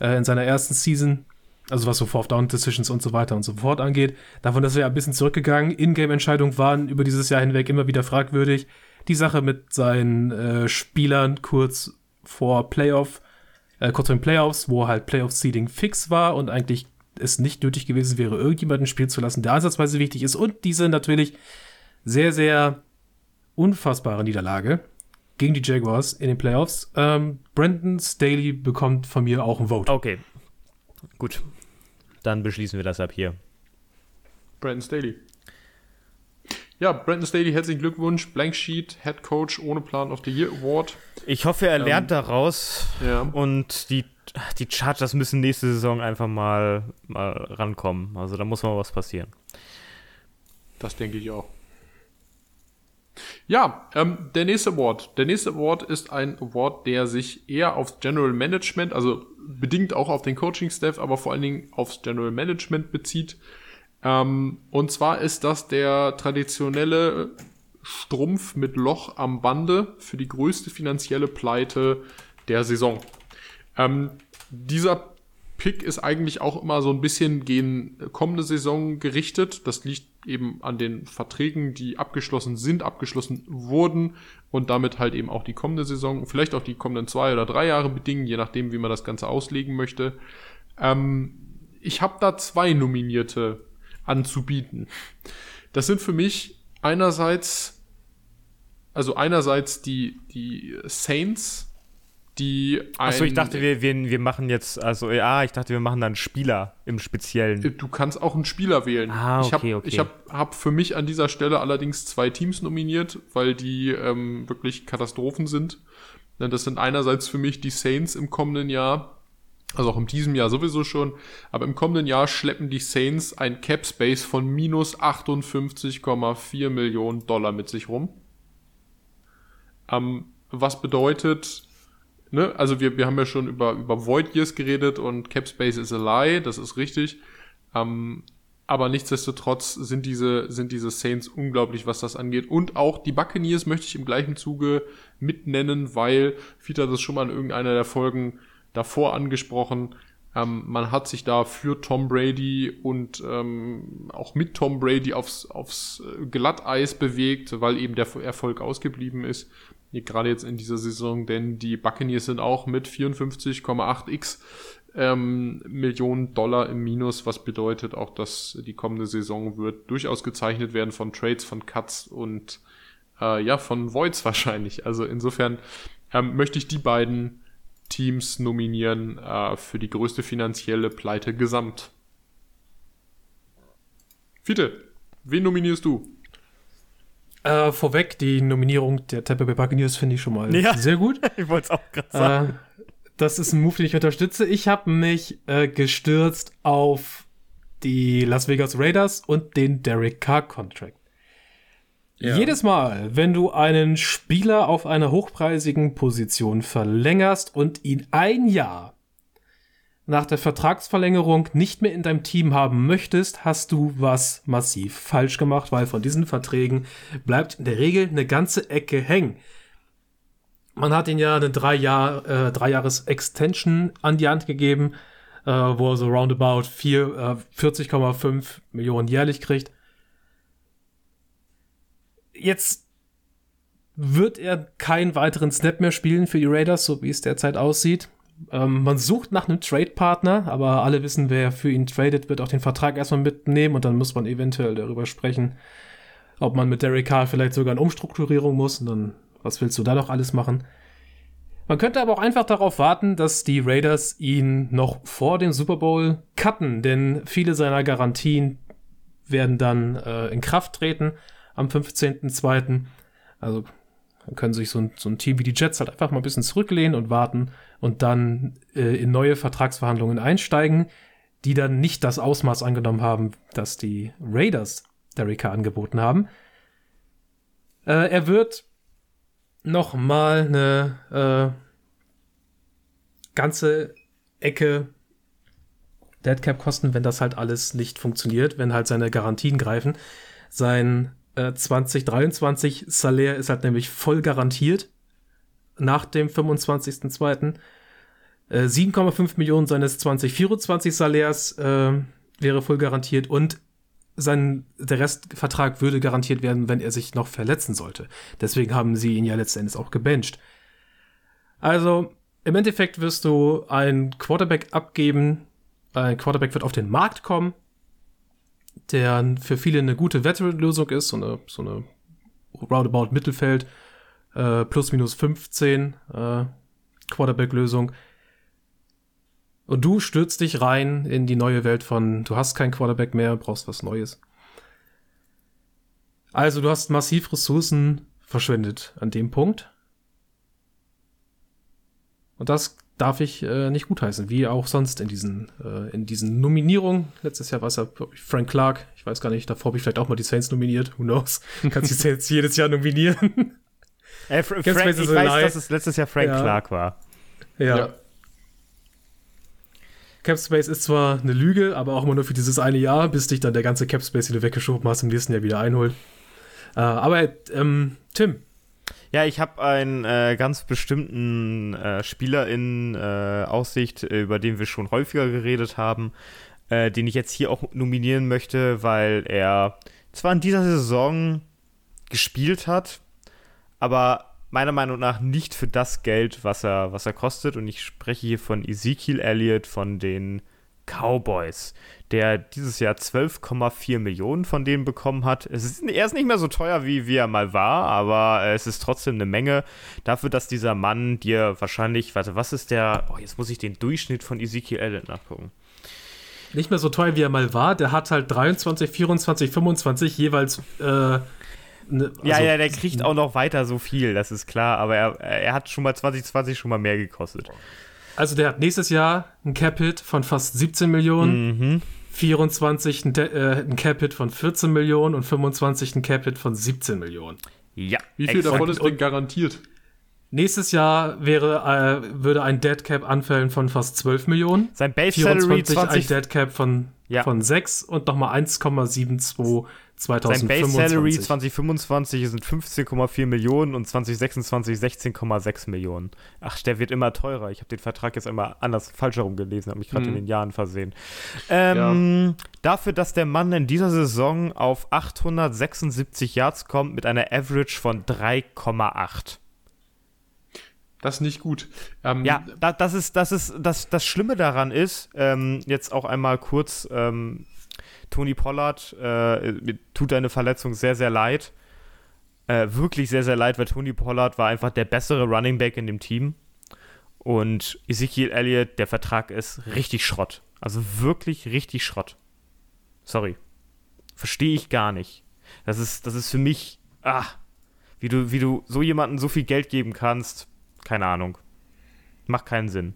äh, in seiner ersten Season, also was so Fourth-Down-Decisions und so weiter und so fort angeht. Davon ist er ja ein bisschen zurückgegangen. In-Game-Entscheidungen waren über dieses Jahr hinweg immer wieder fragwürdig. Die Sache mit seinen äh, Spielern kurz vor Playoff, äh, kurz vor den Playoffs, wo halt Playoff-Seeding fix war und eigentlich es nicht nötig gewesen wäre, irgendjemanden spielen zu lassen, der ansatzweise wichtig ist. Und diese natürlich sehr, sehr unfassbare Niederlage gegen die Jaguars in den Playoffs. Ähm, Brandon Staley bekommt von mir auch ein Vote. Okay, gut. Dann beschließen wir das ab hier. Brandon Staley. Ja, Brandon Staley, herzlichen Glückwunsch. Blank Sheet, Head Coach ohne Plan of the Year Award. Ich hoffe, er ähm, lernt daraus. Ja. Und die, die Chargers müssen nächste Saison einfach mal, mal rankommen. Also da muss mal was passieren. Das denke ich auch. Ja, ähm, der nächste Award. Der nächste Award ist ein Award, der sich eher aufs General Management, also bedingt auch auf den Coaching-Staff, aber vor allen Dingen aufs General Management bezieht. Ähm, und zwar ist das der traditionelle Strumpf mit Loch am Bande für die größte finanzielle Pleite der Saison. Ähm, dieser Pick ist eigentlich auch immer so ein bisschen gegen kommende Saison gerichtet. Das liegt eben an den Verträgen, die abgeschlossen sind, abgeschlossen wurden und damit halt eben auch die kommende Saison, vielleicht auch die kommenden zwei oder drei Jahre bedingen, je nachdem, wie man das Ganze auslegen möchte. Ähm, ich habe da zwei Nominierte anzubieten. Das sind für mich einerseits, also einerseits die, die Saints, die Achso, ich dachte, wir, wir, wir machen jetzt, also ja, ich dachte, wir machen dann Spieler im Speziellen. Du kannst auch einen Spieler wählen. Ah, okay, ich habe okay. Ich habe hab für mich an dieser Stelle allerdings zwei Teams nominiert, weil die ähm, wirklich Katastrophen sind. Das sind einerseits für mich die Saints im kommenden Jahr, Also auch in diesem Jahr sowieso schon. Aber im kommenden Jahr schleppen die Saints ein Cap Space von minus 58,4 Millionen Dollar mit sich rum. Ähm, was bedeutet, ne, also wir, wir haben ja schon über, über Void Years geredet und Cap Space is a lie, das ist richtig. Ähm, aber nichtsdestotrotz sind diese, sind diese Saints unglaublich, was das angeht. Und auch die Buccaneers möchte ich im gleichen Zuge mitnennen, weil Fita das schon mal in irgendeiner der Folgen davor angesprochen. Ähm, man hat sich da für Tom Brady und ähm, auch mit Tom Brady aufs, aufs äh, Glatteis bewegt, weil eben der Erfolg ausgeblieben ist. Gerade jetzt in dieser Saison, denn die Buccaneers sind auch mit 54,8x ähm, Millionen Dollar im Minus, was bedeutet auch, dass die kommende Saison wird durchaus gezeichnet werden von Trades, von Cuts und äh, ja, von Voids wahrscheinlich. Also insofern ähm, möchte ich die beiden Teams nominieren äh, für die größte finanzielle Pleite gesamt. Fiete, wen nominierst du? Äh, vorweg, die Nominierung der Tampa Bay Buccaneers finde ich schon mal ja, sehr gut. [laughs] ich wollte es auch gerade sagen. Äh, das ist ein Move, den ich unterstütze. Ich habe mich äh, gestürzt auf die Las Vegas Raiders und den Derek Carr Contract. Ja. Jedes Mal, wenn du einen Spieler auf einer hochpreisigen Position verlängerst und ihn ein Jahr nach der Vertragsverlängerung nicht mehr in deinem Team haben möchtest, hast du was massiv falsch gemacht, weil von diesen Verträgen bleibt in der Regel eine ganze Ecke hängen. Man hat ihn ja eine drei, Jahr, äh, drei Jahres Extension an die Hand gegeben, äh, wo er so roundabout äh, 40,5 Millionen jährlich kriegt jetzt wird er keinen weiteren Snap mehr spielen für die Raiders, so wie es derzeit aussieht. Ähm, man sucht nach einem Trade-Partner, aber alle wissen, wer für ihn tradet, wird auch den Vertrag erstmal mitnehmen und dann muss man eventuell darüber sprechen, ob man mit Derek Carr vielleicht sogar eine Umstrukturierung muss und dann, was willst du da noch alles machen? Man könnte aber auch einfach darauf warten, dass die Raiders ihn noch vor dem Super Bowl cutten, denn viele seiner Garantien werden dann äh, in Kraft treten am 15.02. Also dann können sich so ein, so ein Team wie die Jets halt einfach mal ein bisschen zurücklehnen und warten und dann äh, in neue Vertragsverhandlungen einsteigen, die dann nicht das Ausmaß angenommen haben, das die Raiders Derek angeboten haben. Äh, er wird noch mal eine äh, ganze Ecke Deadcap kosten, wenn das halt alles nicht funktioniert, wenn halt seine Garantien greifen. Sein 2023 äh, Salär ist halt nämlich voll garantiert nach dem 25.02. Äh, 7,5 Millionen seines 2024 Salärs äh, wäre voll garantiert und sein, der Restvertrag würde garantiert werden, wenn er sich noch verletzen sollte. Deswegen haben sie ihn ja letztendlich auch gebencht. Also, im Endeffekt wirst du ein Quarterback abgeben. Ein Quarterback wird auf den Markt kommen der für viele eine gute Veteran-Lösung ist, so eine, so eine Roundabout Mittelfeld, äh, plus minus 15 äh, Quarterback-Lösung. Und du stürzt dich rein in die neue Welt von, du hast kein Quarterback mehr, brauchst was Neues. Also du hast massiv Ressourcen verschwendet an dem Punkt. Und das darf ich äh, nicht gutheißen, wie auch sonst in diesen, äh, in diesen Nominierungen. Letztes Jahr war es ja Frank Clark, ich weiß gar nicht, davor habe ich vielleicht auch mal die Saints nominiert, who knows. [laughs] Kannst die Saints jedes Jahr nominieren. Äh, Frank, ich weiß, dass es letztes Jahr Frank ja. Clark war. Ja. ja. Capspace ist zwar eine Lüge, aber auch immer nur für dieses eine Jahr, bis dich dann der ganze Capspace, den du weggeschoben hast, im nächsten Jahr wieder einholt. Äh, aber ähm, Tim, ja, ich habe einen äh, ganz bestimmten äh, Spieler in äh, Aussicht, äh, über den wir schon häufiger geredet haben, äh, den ich jetzt hier auch nominieren möchte, weil er zwar in dieser Saison gespielt hat, aber meiner Meinung nach nicht für das Geld, was er, was er kostet. Und ich spreche hier von Ezekiel Elliott von den Cowboys, der dieses Jahr 12,4 Millionen von denen bekommen hat. Es ist, er ist nicht mehr so teuer, wie, wie er mal war, aber es ist trotzdem eine Menge dafür, dass dieser Mann dir wahrscheinlich, warte, was ist der, oh, jetzt muss ich den Durchschnitt von Ezekiel Elliott nachgucken. Nicht mehr so teuer, wie er mal war. Der hat halt 23, 24, 25 jeweils äh, Ne, also ja, ja, der kriegt auch noch weiter so viel, das ist klar, aber er, er hat schon mal 2020 schon mal mehr gekostet. Also der hat nächstes Jahr ein Cap-Hit von fast 17 Millionen, Mhm. 24 ein, äh, ein Cap-Hit von 14 Millionen und 25 ein Cap-Hit von 17 Millionen. Ja. Wie viel exakt. davon ist denn garantiert? Nächstes Jahr wäre, äh, würde ein Dead Cap anfällen von fast 12 Millionen. Sein Base Salary 24 ein 20 Dead Cap von, Ja. von 6 und nochmal 1,72 Sein Base Salary 2025. 2025 sind 15,4 Millionen und 2026 16,6 Millionen. Ach, der wird immer teurer. Ich habe den Vertrag jetzt einmal anders falsch herum gelesen, habe mich gerade Mhm. in den Jahren versehen. Ähm, Dafür, dass der Mann in dieser Saison auf 876 Yards kommt mit einer Average von 3,8. Das ist nicht gut. Ähm, Ja, da, das ist, das ist, das, das Schlimme daran ist, ähm, jetzt auch einmal kurz, ähm, Tony Pollard, äh, mir tut deine Verletzung sehr, sehr leid. Äh, wirklich sehr, sehr leid, weil Tony Pollard war einfach der bessere Running Back in dem Team. Und Ezekiel Elliott, der Vertrag ist richtig Schrott. Also wirklich richtig Schrott. Sorry. Verstehe ich gar nicht. Das ist, das ist für mich, ah, wie du, wie du so jemandem so viel Geld geben kannst, keine Ahnung. Macht keinen Sinn.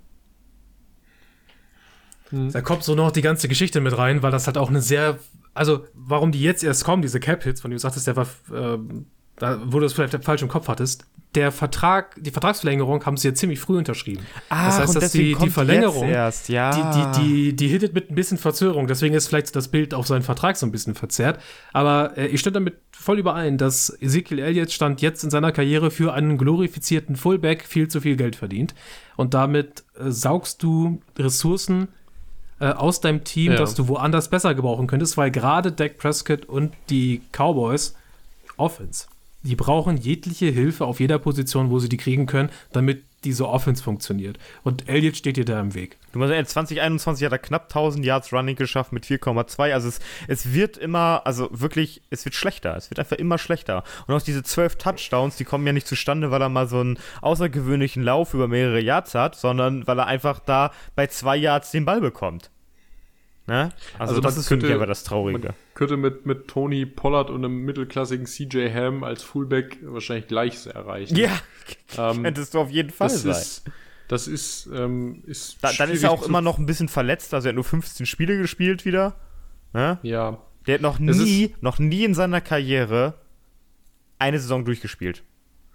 Da kommt so noch die ganze Geschichte mit rein, weil das halt auch eine sehr, also warum die jetzt erst kommen, diese Cap-Hits, von dem du sagtest, der war, ähm, da, wo du es vielleicht falsch im Kopf hattest, der Vertrag, die Vertragsverlängerung haben sie ja ziemlich früh unterschrieben. das heißt, dass die, die Verlängerung, erst, ja. die, die, die, die hittet mit ein bisschen Verzögerung, deswegen ist vielleicht das Bild auf seinen Vertrag so ein bisschen verzerrt. Aber äh, ich stimme damit voll überein, dass Ezekiel Elliott stand jetzt in seiner Karriere für einen glorifizierten Fullback viel zu viel Geld verdient. Und damit äh, saugst du Ressourcen äh, aus deinem Team, Ja. das du woanders besser gebrauchen könntest, weil gerade Dak Prescott und die Cowboys Offense, die brauchen jegliche Hilfe auf jeder Position, wo sie die kriegen können, damit diese Offense funktioniert. Und Elliott steht dir da im Weg. Du sagen, 2021 hat er knapp 1000 Yards Running geschafft mit 4,2. Also es, es wird immer, also wirklich, es wird schlechter. Es wird einfach immer schlechter. Und auch diese 12 Touchdowns, die kommen ja nicht zustande, weil er mal so einen außergewöhnlichen Lauf über mehrere Yards hat, sondern weil er einfach da bei zwei Yards den Ball bekommt. Ne? Also, Also das ist für mich könnte- aber das Traurige. Man könnte mit, mit Tony Pollard und einem mittelklassigen CJ Ham als Fullback wahrscheinlich Gleiches erreichen. Ja, Ähm, [laughs] könntest du auf jeden Fall das sein. ist, das ist, ähm, ist Da, dann ist er auch immer noch ein bisschen verletzt, also er hat nur 15 Spiele gespielt wieder. Ne? Ja, Der hat noch nie, noch nie in seiner Karriere eine Saison durchgespielt.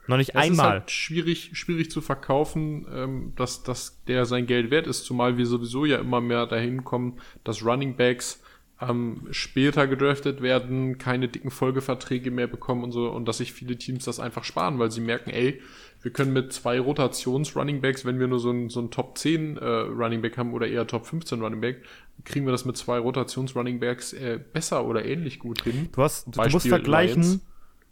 Noch nicht ist einmal. halt schwierig, schwierig zu verkaufen, ähm, dass, dass der sein Geld wert ist, zumal wir sowieso ja immer mehr dahin kommen, dass Running Backs ähm, später gedraftet werden, keine dicken Folgeverträge mehr bekommen und so, und dass sich viele Teams das einfach sparen, weil sie merken, ey, wir können mit zwei Rotations-Running Backs, wenn wir nur so ein, so ein Top 10 äh, Running Back haben oder eher Top 15 Running Back, kriegen wir das mit zwei Rotations-Running Backs äh, besser oder ähnlich gut hin. Du, hast, du Beispiel musst vergleichen, Lions.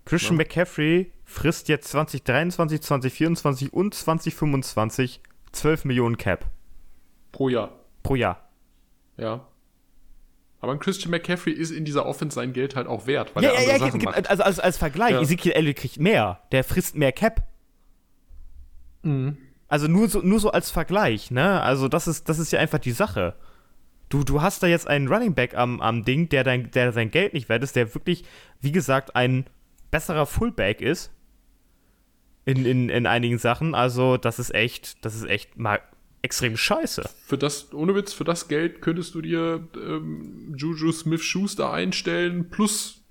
Christian Ja. McCaffrey frisst jetzt 2023, 2024 und 2025 12 Millionen Cap Pro Jahr. pro Jahr. Ja. Aber ein Christian McCaffrey ist in dieser Offense sein Geld halt auch wert, weil Ja, er ja, andere ja, Sachen ge- macht. also als, als Vergleich, Ja. Ezekiel Elliott kriegt mehr. Der frisst mehr Cap. Mhm. Also nur so, nur so als Vergleich, ne? Also das ist, das ist ja einfach die Sache. Du, du hast da jetzt einen Running Back am, am Ding, der, dein, der sein Geld nicht wert ist, der wirklich, wie gesagt, ein besserer Fullback ist. In, in, in einigen Sachen. Also, das ist echt, das ist echt mal extrem scheiße. Für das, ohne Witz, für das Geld könntest du dir ähm, Juju Smith-Schuster einstellen, plus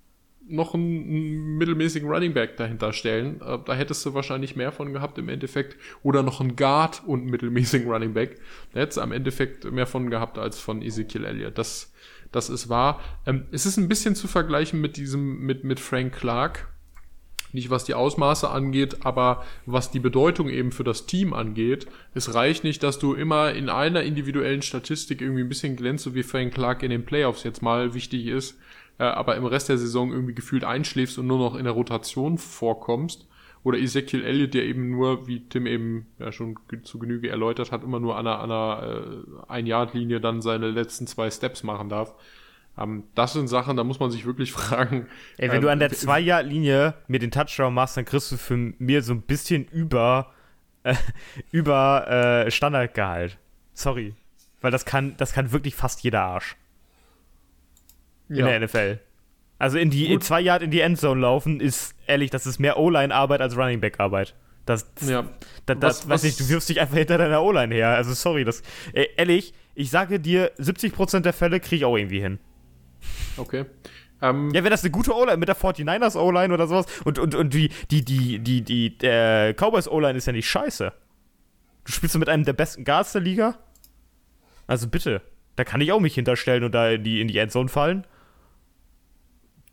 noch einen, einen mittelmäßigen Running Back dahinter stellen. Äh, da hättest du wahrscheinlich mehr von gehabt im Endeffekt. Oder noch einen Guard und einen mittelmäßigen Running Back. Da hättest du am Endeffekt mehr von gehabt als von Ezekiel Elliott. Das, das ist wahr. Ähm, es ist ein bisschen zu vergleichen mit diesem, mit, mit Frank Clark. Nicht was die Ausmaße angeht, aber was die Bedeutung eben für das Team angeht. Es reicht nicht, dass du immer in einer individuellen Statistik irgendwie ein bisschen glänzt, so wie Frank Clark in den Playoffs jetzt mal wichtig ist, äh, aber im Rest der Saison irgendwie gefühlt einschläfst und nur noch in der Rotation vorkommst. Oder Ezekiel Elliott, der eben nur, wie Tim eben ja schon zu Genüge erläutert hat, immer nur an einer, an einer äh, Ein-Yard-Linie dann seine letzten zwei Steps machen darf. Ähm, das sind Sachen, da muss man sich wirklich [laughs] fragen. Ey, wenn ähm, du an der Zwei-Jahr-Linie mir den Touchdown machst, dann kriegst du für mir so ein bisschen über, [laughs] äh, über äh, Standardgehalt. Sorry. Weil das kann, das kann wirklich fast jeder Arsch in ja. der NFL. Also in die Gut. zwei Yard in die Endzone laufen, ist ehrlich, das ist mehr O-Line-Arbeit als Running Back-Arbeit. Das, Ja. das, das Was- weiß ich, du wirfst dich einfach hinter deiner O-Line her. Also sorry, das, ey, ehrlich, ich sage dir, 70% der Fälle kriege ich auch irgendwie hin. Okay. Ähm, Ja, wenn das eine gute O-Line mit der 49ers O-Line oder sowas und, und, und die, die, die, die, die, der Cowboys O-Line ist ja nicht scheiße. Du spielst mit einem der besten Guards der Liga? Also bitte. Da kann ich auch mich hinterstellen und da in die, in die Endzone fallen.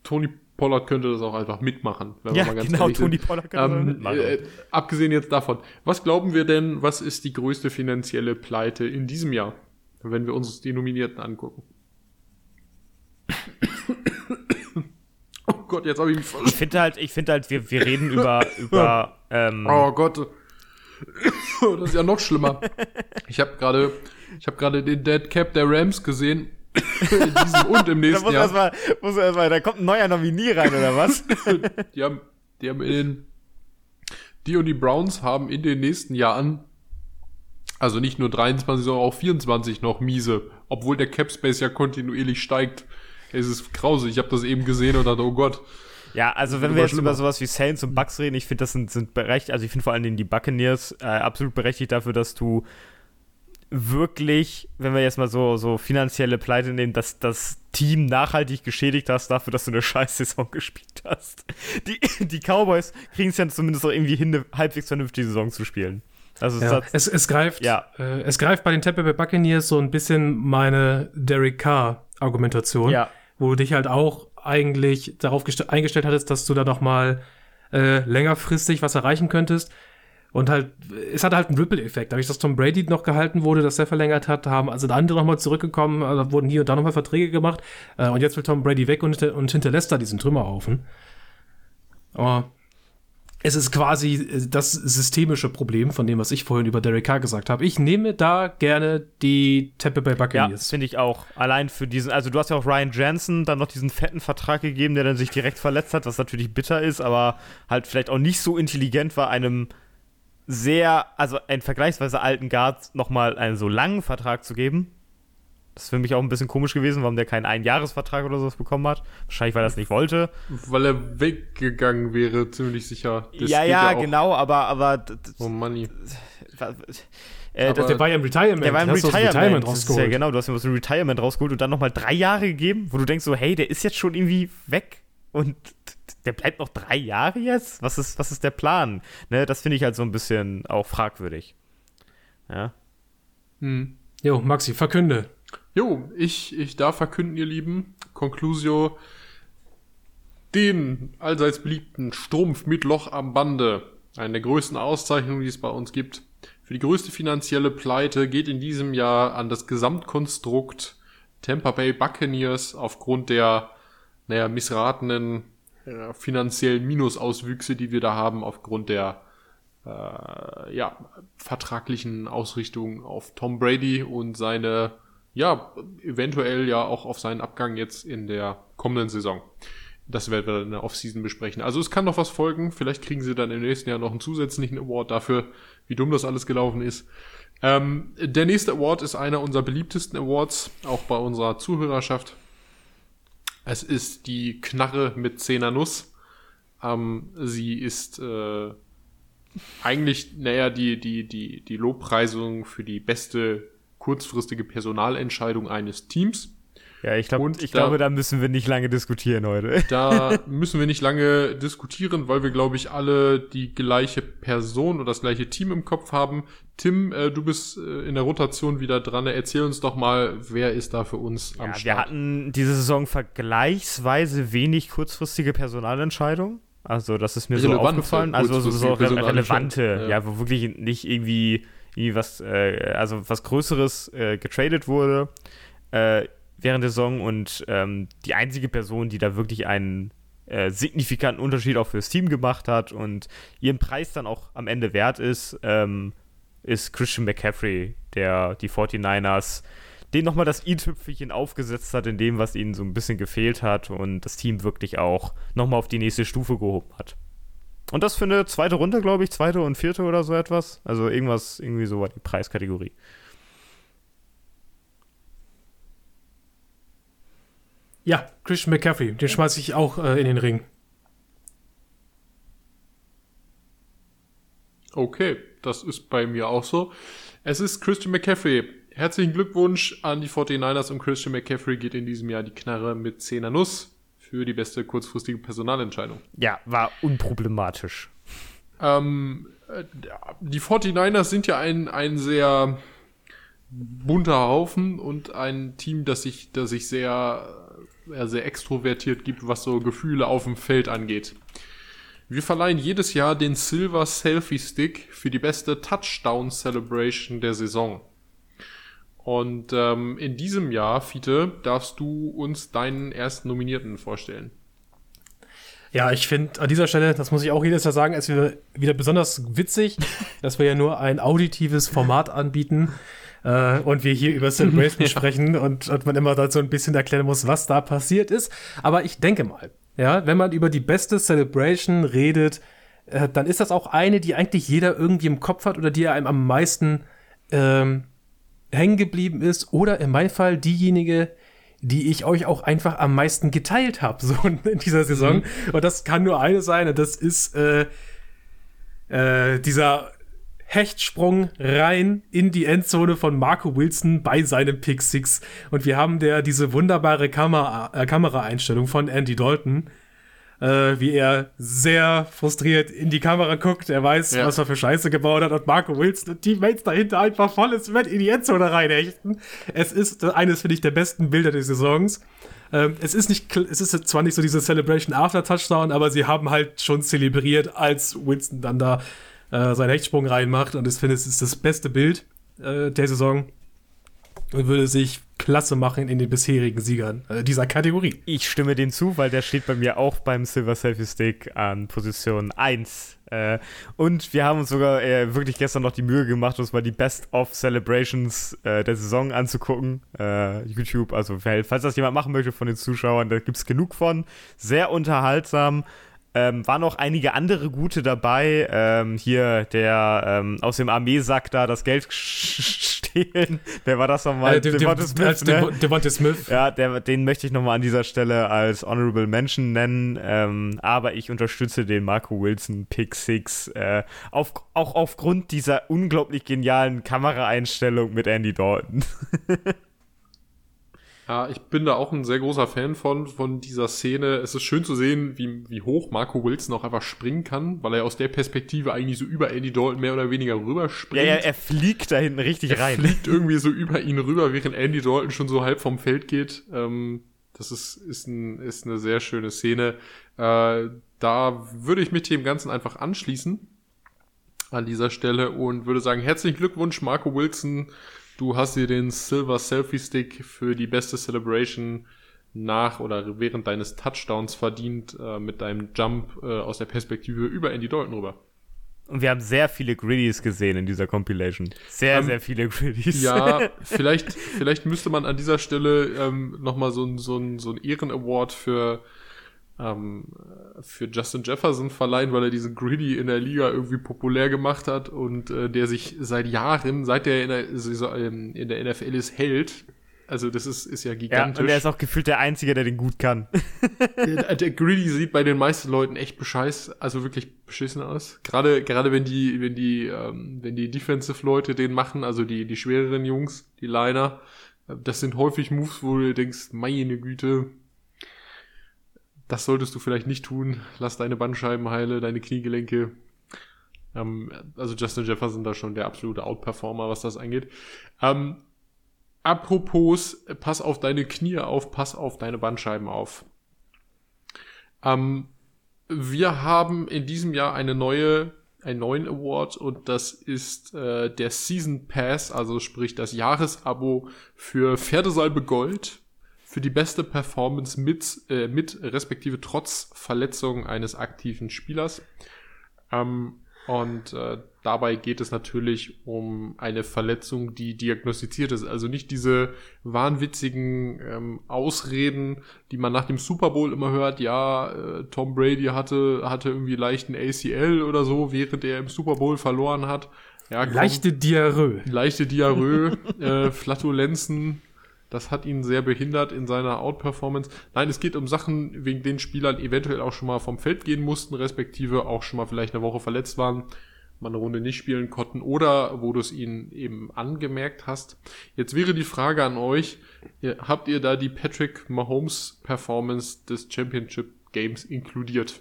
Tony Pollard könnte das auch einfach mitmachen, wenn Ja, wir mal ganz genau, Tony sind. Pollard könnte das ähm, mitmachen. äh, abgesehen jetzt davon, was glauben wir denn, was ist die größte finanzielle Pleite in diesem Jahr, wenn wir uns die Nominierten angucken? [coughs] oh Gott, jetzt habe ich mich Ich verstanden. finde halt, ich finde halt, wir, wir reden über, [laughs] über, ähm, Oh Gott. [coughs] Das ist ja noch schlimmer. Ich habe gerade ich habe gerade den Dead Cap der Rams gesehen. In diesem und im [laughs] da nächsten muss Jahr. erstmal, muss erst mal, da kommt ein neuer Nominee rein, oder was? [laughs] Die haben, die haben in den, die und die Browns haben in den nächsten Jahren, also nicht nur 23, sondern auch 24 noch miese, obwohl der Cap Space ja kontinuierlich steigt. Es ist grausig. Ich habe das eben gesehen und dachte, oh Gott. Ja, also wenn wir jetzt schlimmer. über sowas wie Saints und Bucks reden, ich finde, das sind, sind berechtigt, also ich finde vor allen Dingen die Buccaneers äh, absolut berechtigt dafür, dass du wirklich, wenn wir jetzt mal so, so finanzielle Pleite nehmen, dass das Team nachhaltig geschädigt hast dafür, dass du eine [laughs] Scheiß-Saison gespielt hast. Die, die Cowboys kriegen es ja zumindest auch irgendwie hin, eine halbwegs vernünftige Saison zu spielen. Also es Ja, hat, es, es greift, Ja. äh, es greift bei den Tampa Bay Buccaneers so ein bisschen meine Derek Carr Argumentation, Ja. wo du dich halt auch eigentlich darauf gest- eingestellt hattest, dass du da noch mal äh, längerfristig was erreichen könntest. Und halt, es hatte halt einen Ripple-Effekt. Dadurch, dass Tom Brady noch gehalten wurde, dass er verlängert hat, haben also andere nochmal zurückgekommen, also wurden hier und da nochmal Verträge gemacht. Äh, und jetzt will Tom Brady weg und, und hinterlässt da diesen Trümmerhaufen. Aber es ist quasi äh, das systemische Problem von dem, was ich vorhin über Derek Carr gesagt habe. Ich nehme da gerne die Tampa Bay Ja, Buccaneers. finde ich auch. Allein für diesen, also du hast ja auch Ryan Jansen dann noch diesen fetten Vertrag gegeben, der dann sich direkt verletzt hat, was natürlich bitter ist, aber halt vielleicht auch nicht so intelligent war, einem sehr, also einen vergleichsweise alten Guard nochmal einen so langen Vertrag zu geben. Das ist für mich auch ein bisschen komisch gewesen, warum der keinen Einjahresvertrag oder sowas bekommen hat. Wahrscheinlich, weil er es nicht wollte. Weil er weggegangen wäre, ziemlich sicher. Das ja, ja, genau, aber, aber, Oh Money. äh, Der war ja im Retirement. Der war im Retirement. das ist ja, rausgeholt. genau, du hast ihm aus dem Retirement rausgeholt und dann nochmal drei Jahre gegeben, wo du denkst so, hey, der ist jetzt schon irgendwie weg und der bleibt noch drei Jahre jetzt? Was ist, was ist der Plan? Ne, das finde ich halt so ein bisschen auch fragwürdig. Ja. Hm. Jo, Maxi, verkünde. Jo, ich, ich darf verkünden, ihr Lieben, Conclusio, den allseits beliebten Strumpf mit Loch am Bande, eine der größten Auszeichnungen, die es bei uns gibt, für die größte finanzielle Pleite geht in diesem Jahr an das Gesamtkonstrukt Tampa Bay Buccaneers aufgrund der, naja, missratenen äh, finanziellen Minusauswüchse, die wir da haben, aufgrund der äh, ja, vertraglichen Ausrichtung auf Tom Brady und seine, ja, eventuell ja auch auf seinen Abgang jetzt in der kommenden Saison. Das werden wir dann in der Offseason besprechen. Also es kann noch was folgen. Vielleicht kriegen sie dann im nächsten Jahr noch einen zusätzlichen Award dafür, wie dumm das alles gelaufen ist. Ähm, der nächste Award ist einer unserer beliebtesten Awards, auch bei unserer Zuhörerschaft. Es ist die Knarre mit Zehner Nuss. Ähm, sie ist äh, eigentlich, naja, die, die, die, die Lobpreisung für die beste kurzfristige Personalentscheidung eines Teams. Ja, ich, glaub, Und ich da- glaube, da müssen wir nicht lange diskutieren heute. [laughs] Da müssen wir nicht lange diskutieren, weil wir, glaube ich, alle die gleiche Person oder das gleiche Team im Kopf haben. Tim, äh, du bist äh, in der Rotation wieder dran. Erzähl uns doch mal, wer ist da für uns am Ja, wir Start? hatten diese Saison vergleichsweise wenig kurzfristige Personalentscheidungen. Also, das ist mir so aufgefallen. Also, so, so relevante, ja. ja. wo wirklich nicht irgendwie, irgendwie was, äh, also was Größeres äh, getradet wurde äh, während der Saison und ähm, die einzige Person, die da wirklich einen äh, signifikanten Unterschied auch fürs Team gemacht hat und ihren Preis dann auch am Ende wert ist, ähm, ist Christian McCaffrey, der die 49ers den nochmal das i-Tüpfelchen aufgesetzt hat in dem, was ihnen so ein bisschen gefehlt hat und das Team wirklich auch nochmal auf die nächste Stufe gehoben hat. Und das für eine zweite Runde, glaube ich, zweite und vierte oder so etwas. Also irgendwas, irgendwie so war die Preiskategorie. Ja, Christian McCaffrey, den schmeiße ich auch äh, in den Ring. Okay, das ist bei mir auch so. Es ist Christian McCaffrey. Herzlichen Glückwunsch an die 49ers und Christian McCaffrey geht in diesem Jahr die Knarre mit 10er Nuss für die beste kurzfristige Personalentscheidung. Ja, war unproblematisch. Ähm, äh, die 49ers sind ja ein, ein sehr bunter Haufen und ein Team, das sich, das sich sehr, sehr extrovertiert gibt, was so Gefühle auf dem Feld angeht. Wir verleihen jedes Jahr den Silver Selfie Stick für die beste Touchdown Celebration der Saison. Und ähm, in diesem Jahr, Fiete, darfst du uns deinen ersten Nominierten vorstellen. Ja, ich finde an dieser Stelle, das muss ich auch jedes Jahr sagen, ist wieder, wieder besonders witzig, [laughs] dass wir ja nur ein auditives Format anbieten äh, und wir hier über Celebration [laughs] sprechen und, und man immer da so ein bisschen erklären muss, was da passiert ist. Aber ich denke mal, ja, wenn man über die beste Celebration redet, äh, dann ist das auch eine, die eigentlich jeder irgendwie im Kopf hat oder die einem am meisten ähm, hängen geblieben ist. Oder in meinem Fall diejenige, die ich euch auch einfach am meisten geteilt habe, [laughs] so in dieser Saison. Mhm. Und das kann nur eine sein, und das ist äh, äh, dieser Hechtsprung rein in die Endzone von Marco Wilson bei seinem Pick Six. Und wir haben der diese wunderbare Kamera, äh, Kameraeinstellung von Andy Dalton, äh, wie er sehr frustriert in die Kamera guckt. Er weiß, ja. was er für Scheiße gebaut hat und Marco Wilson und Teammates dahinter einfach volles Wett in die Endzone reinhechten. Es ist eines, finde ich, der besten Bilder des Saisons. Ähm, es ist nicht, es ist zwar nicht so diese Celebration after Touchdown, aber sie haben halt schon zelebriert, als Winston dann da äh, seinen Hechtsprung reinmacht. Und ich finde, es ist das beste Bild äh, der Saison und würde sich klasse machen in den bisherigen Siegern äh, dieser Kategorie. Ich stimme dem zu, weil der steht bei mir auch beim Silver Selfie Stick an Position 1. Äh, und wir haben uns sogar äh, wirklich gestern noch die Mühe gemacht, uns mal die Best of Celebrations äh, der Saison anzugucken. Äh, YouTube, also falls das jemand machen möchte von den Zuschauern, da gibt es genug von. Sehr unterhaltsam. Ähm, waren noch einige andere gute dabei. Ähm, hier der ähm, aus dem Armeesack da das Geld [laughs] stehlen. Wer war das nochmal? Äh, Devonta Smith. Ne? Devonta Smith. Ja, der, den möchte ich nochmal an dieser Stelle als Honorable Mention nennen. Ähm, aber ich unterstütze den Marco Wilson Pick 6. Äh, auf, auch aufgrund dieser unglaublich genialen Kameraeinstellung mit Andy Dalton. [laughs] Ja, ich bin da auch ein sehr großer Fan von, von dieser Szene. Es ist schön zu sehen, wie, wie hoch Marco Wilson auch einfach springen kann, weil er aus der Perspektive eigentlich so über Andy Dalton mehr oder weniger rüberspringt. Ja, ja er fliegt da hinten richtig er rein. Er fliegt irgendwie so über ihn rüber, während Andy Dalton schon so halb vom Feld geht. Ähm, das ist, ist, ein, ist eine sehr schöne Szene. Äh, da würde ich mich dem Ganzen einfach anschließen an dieser Stelle und würde sagen, herzlichen Glückwunsch, Marco Wilson Du hast dir den Silver Selfie Stick für die beste Celebration nach oder während deines Touchdowns verdient äh, mit deinem Jump äh, aus der Perspektive über Andy Dalton rüber. Und wir haben sehr viele Griddies gesehen in dieser Compilation. Sehr, ähm, sehr viele Griddies. Ja, [laughs] vielleicht, vielleicht müsste man an dieser Stelle ähm, nochmal so ein, so ein, so ein Ehren-Award für ähm, für Justin Jefferson verleihen, weil er diesen Greedy in der Liga irgendwie populär gemacht hat und äh, der sich seit Jahren, seit er in der, ähm, in der NFL ist, hält. Also das ist, ist ja gigantisch. Ja, und er ist auch gefühlt der Einzige, der den gut kann. [laughs] der, der Greedy sieht bei den meisten Leuten echt bescheiß, also wirklich beschissen aus. Gerade, gerade wenn die, wenn die, ähm, wenn die Defensive-Leute den machen, also die, die schwereren Jungs, die Liner, äh, das sind häufig Moves, wo du denkst, meine Güte, das solltest du vielleicht nicht tun. Lass deine Bandscheiben heile, deine Kniegelenke. Ähm, also Justin Jefferson da schon der absolute Outperformer, was das angeht. Ähm, apropos, pass auf deine Knie auf, pass auf deine Bandscheiben auf. Ähm, wir haben in diesem Jahr eine neue, einen neuen Award und das ist äh, der Season Pass, also sprich das Jahresabo für Pferdesalbe Gold für die beste Performance mit, äh, mit respektive trotz Verletzung eines aktiven Spielers. Ähm, und äh, dabei geht es natürlich um eine Verletzung, die diagnostiziert ist. Also nicht diese wahnwitzigen ähm, Ausreden, die man nach dem Super Bowl immer hört. Ja, äh, Tom Brady hatte, hatte irgendwie leichten ACL oder so, während er im Super Bowl verloren hat. Ja, komm, leichte Diarrhoe. Leichte Diarrhoe, [laughs] äh, Flatulenzen, das hat ihn sehr behindert in seiner Outperformance. Nein, es geht um Sachen, wegen denen Spielern eventuell auch schon mal vom Feld gehen mussten, respektive auch schon mal vielleicht eine Woche verletzt waren. mal eine Runde nicht spielen konnten oder wo du es ihnen eben angemerkt hast. Jetzt wäre die Frage an euch, habt ihr da die Patrick Mahomes Performance des Championship Games inkludiert?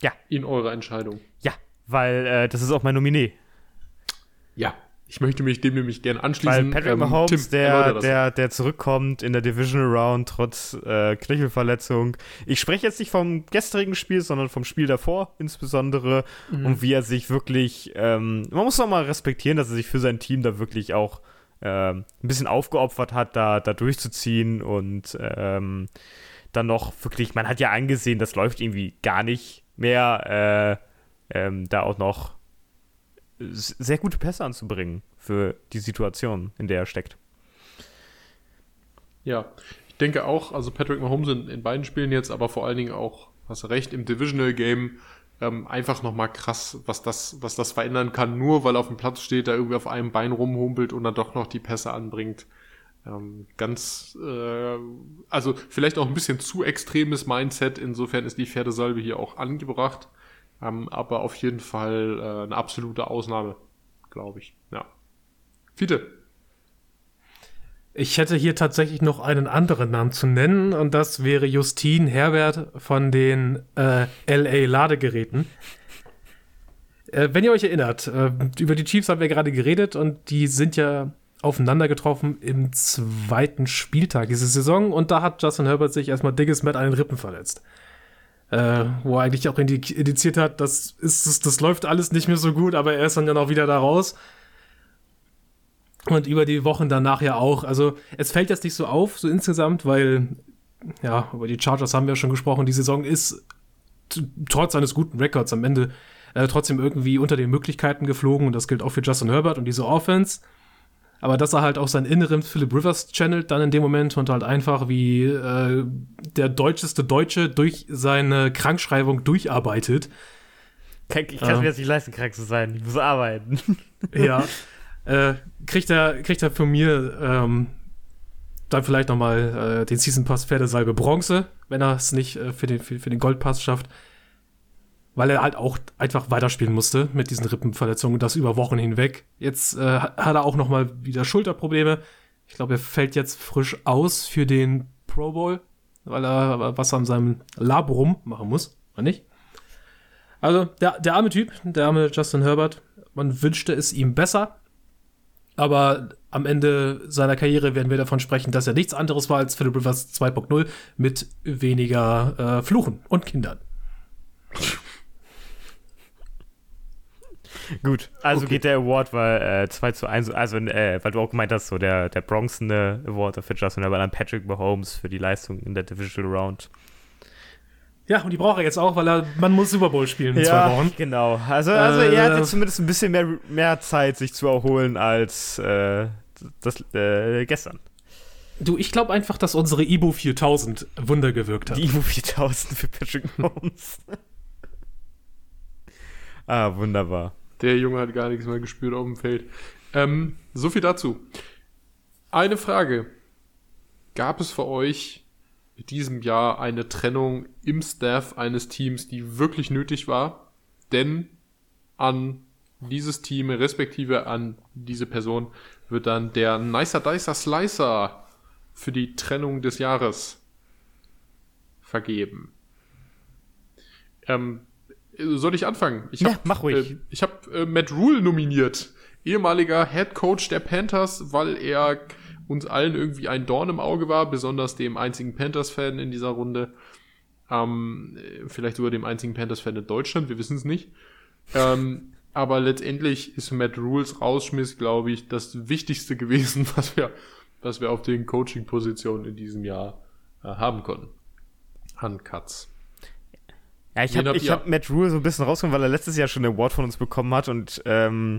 Ja. In eurer Entscheidung? Ja, weil äh, das ist auch mein Nominee. Ja, ich möchte mich dem nämlich gerne anschließen. Weil Patrick ähm, Mahomes, Tim, der, der, der zurückkommt in der Divisional Round trotz äh, Knöchelverletzung. Ich spreche jetzt nicht vom gestrigen Spiel, sondern vom Spiel davor insbesondere. Mhm. Und wie er sich wirklich, ähm, man muss auch mal respektieren, dass er sich für sein Team da wirklich auch ähm, ein bisschen aufgeopfert hat, da, da durchzuziehen und ähm, dann noch wirklich, man hat ja angesehen, das läuft irgendwie gar nicht mehr, äh, ähm, da auch noch sehr gute Pässe anzubringen für die Situation, in der er steckt. Ja, ich denke auch, also Patrick Mahomes in, in beiden Spielen jetzt, aber vor allen Dingen auch, hast recht, im Divisional Game ähm, einfach nochmal krass, was das, was das verändern kann, nur weil er auf dem Platz steht, da irgendwie auf einem Bein rumhumpelt und dann doch noch die Pässe anbringt. Ähm, ganz, äh, also vielleicht auch ein bisschen zu extremes Mindset, insofern ist die Pferdesalbe hier auch angebracht. Ähm, aber auf jeden Fall äh, eine absolute Ausnahme, glaube ich. Ja. Fiete. Ich hätte hier tatsächlich noch einen anderen Namen zu nennen und das wäre Justin Herbert von den äh, LA Ladegeräten. Äh, wenn ihr euch erinnert, äh, über die Chiefs haben wir gerade geredet und die sind ja aufeinander getroffen im zweiten Spieltag dieser Saison und da hat Justin Herbert sich erstmal dickes Met an den Rippen verletzt äh, wo er eigentlich auch indiziert hat, das, ist, das, das läuft alles nicht mehr so gut, aber er ist dann ja noch wieder da raus. Und über die Wochen danach ja auch. Also es fällt jetzt nicht so auf, so insgesamt, weil, ja, über die Chargers haben wir schon gesprochen, die Saison ist trotz seines guten Records am Ende äh, trotzdem irgendwie unter den Möglichkeiten geflogen und das gilt auch für Justin Herbert und diese Offense. Aber dass er halt auch seinen inneren Philip Rivers channelt dann in dem Moment und halt einfach wie äh, der deutscheste Deutsche durch seine Krankschreibung durcharbeitet. Ich kann es mir jetzt nicht leisten, krank zu sein. Ich muss arbeiten. [laughs] Ja. [laughs] Äh, kriegt, er, kriegt er von mir ähm, dann vielleicht nochmal äh, den Season Pass Pferdesalbe Bronze, wenn er es nicht äh, für, den, für, für den Goldpass schafft weil er halt auch einfach weiterspielen musste mit diesen Rippenverletzungen, das über Wochen hinweg. Jetzt äh, hat er auch noch mal wieder Schulterprobleme. Ich glaube, er fällt jetzt frisch aus für den Pro Bowl, weil er was an seinem Labrum machen muss, oder nicht? Also, der, der arme Typ, der arme Justin Herbert, man wünschte es ihm besser, aber am Ende seiner Karriere werden wir davon sprechen, dass er nichts anderes war als Philip Rivers 2.0 mit weniger äh, Fluchen und Kindern. [laughs] Gut, also okay. geht der Award, weil äh, 2 zu 1, also äh, weil du auch gemeint hast, so der, der bronzene Award für Justin Herbert an Patrick Mahomes für die Leistung in der Divisional Round. Ja, und die braucht er jetzt auch, weil er, man muss Super Bowl spielen in ja, zwei Wochen. genau. Also, also äh, er hat jetzt zumindest ein bisschen mehr, mehr Zeit, sich zu erholen als äh, das, äh, gestern. Du, ich glaube einfach, dass unsere Ibo 4000 Wunder gewirkt hat. Die Ibo 4000 für Patrick Mahomes. [laughs] ah, wunderbar. Der Junge hat gar nichts mehr gespürt auf dem Feld. Ähm, so viel dazu. Eine Frage. Gab es für euch in diesem Jahr eine Trennung im Staff eines Teams, die wirklich nötig war? Denn an dieses Team, respektive an diese Person, wird dann der Nicer Dicer Slicer für die Trennung des Jahres vergeben. Ähm, soll ich anfangen? Ich hab, ja, mach ruhig. Äh, ich habe äh, Matt Rule nominiert, ehemaliger Head Coach der Panthers, weil er uns allen irgendwie ein Dorn im Auge war, besonders dem einzigen Panthers-Fan in dieser Runde. Ähm, vielleicht sogar dem einzigen Panthers-Fan in Deutschland, wir wissen es nicht. Ähm, aber letztendlich ist Matt Rules Rausschmiss, glaube ich, das Wichtigste [laughs] gewesen, was wir, was wir auf den Coaching-Positionen in diesem Jahr äh, haben konnten. Handcuts. Ja, ich habe hab Matt Rule so ein bisschen rausgenommen, weil er letztes Jahr schon einen Award von uns bekommen hat und ähm,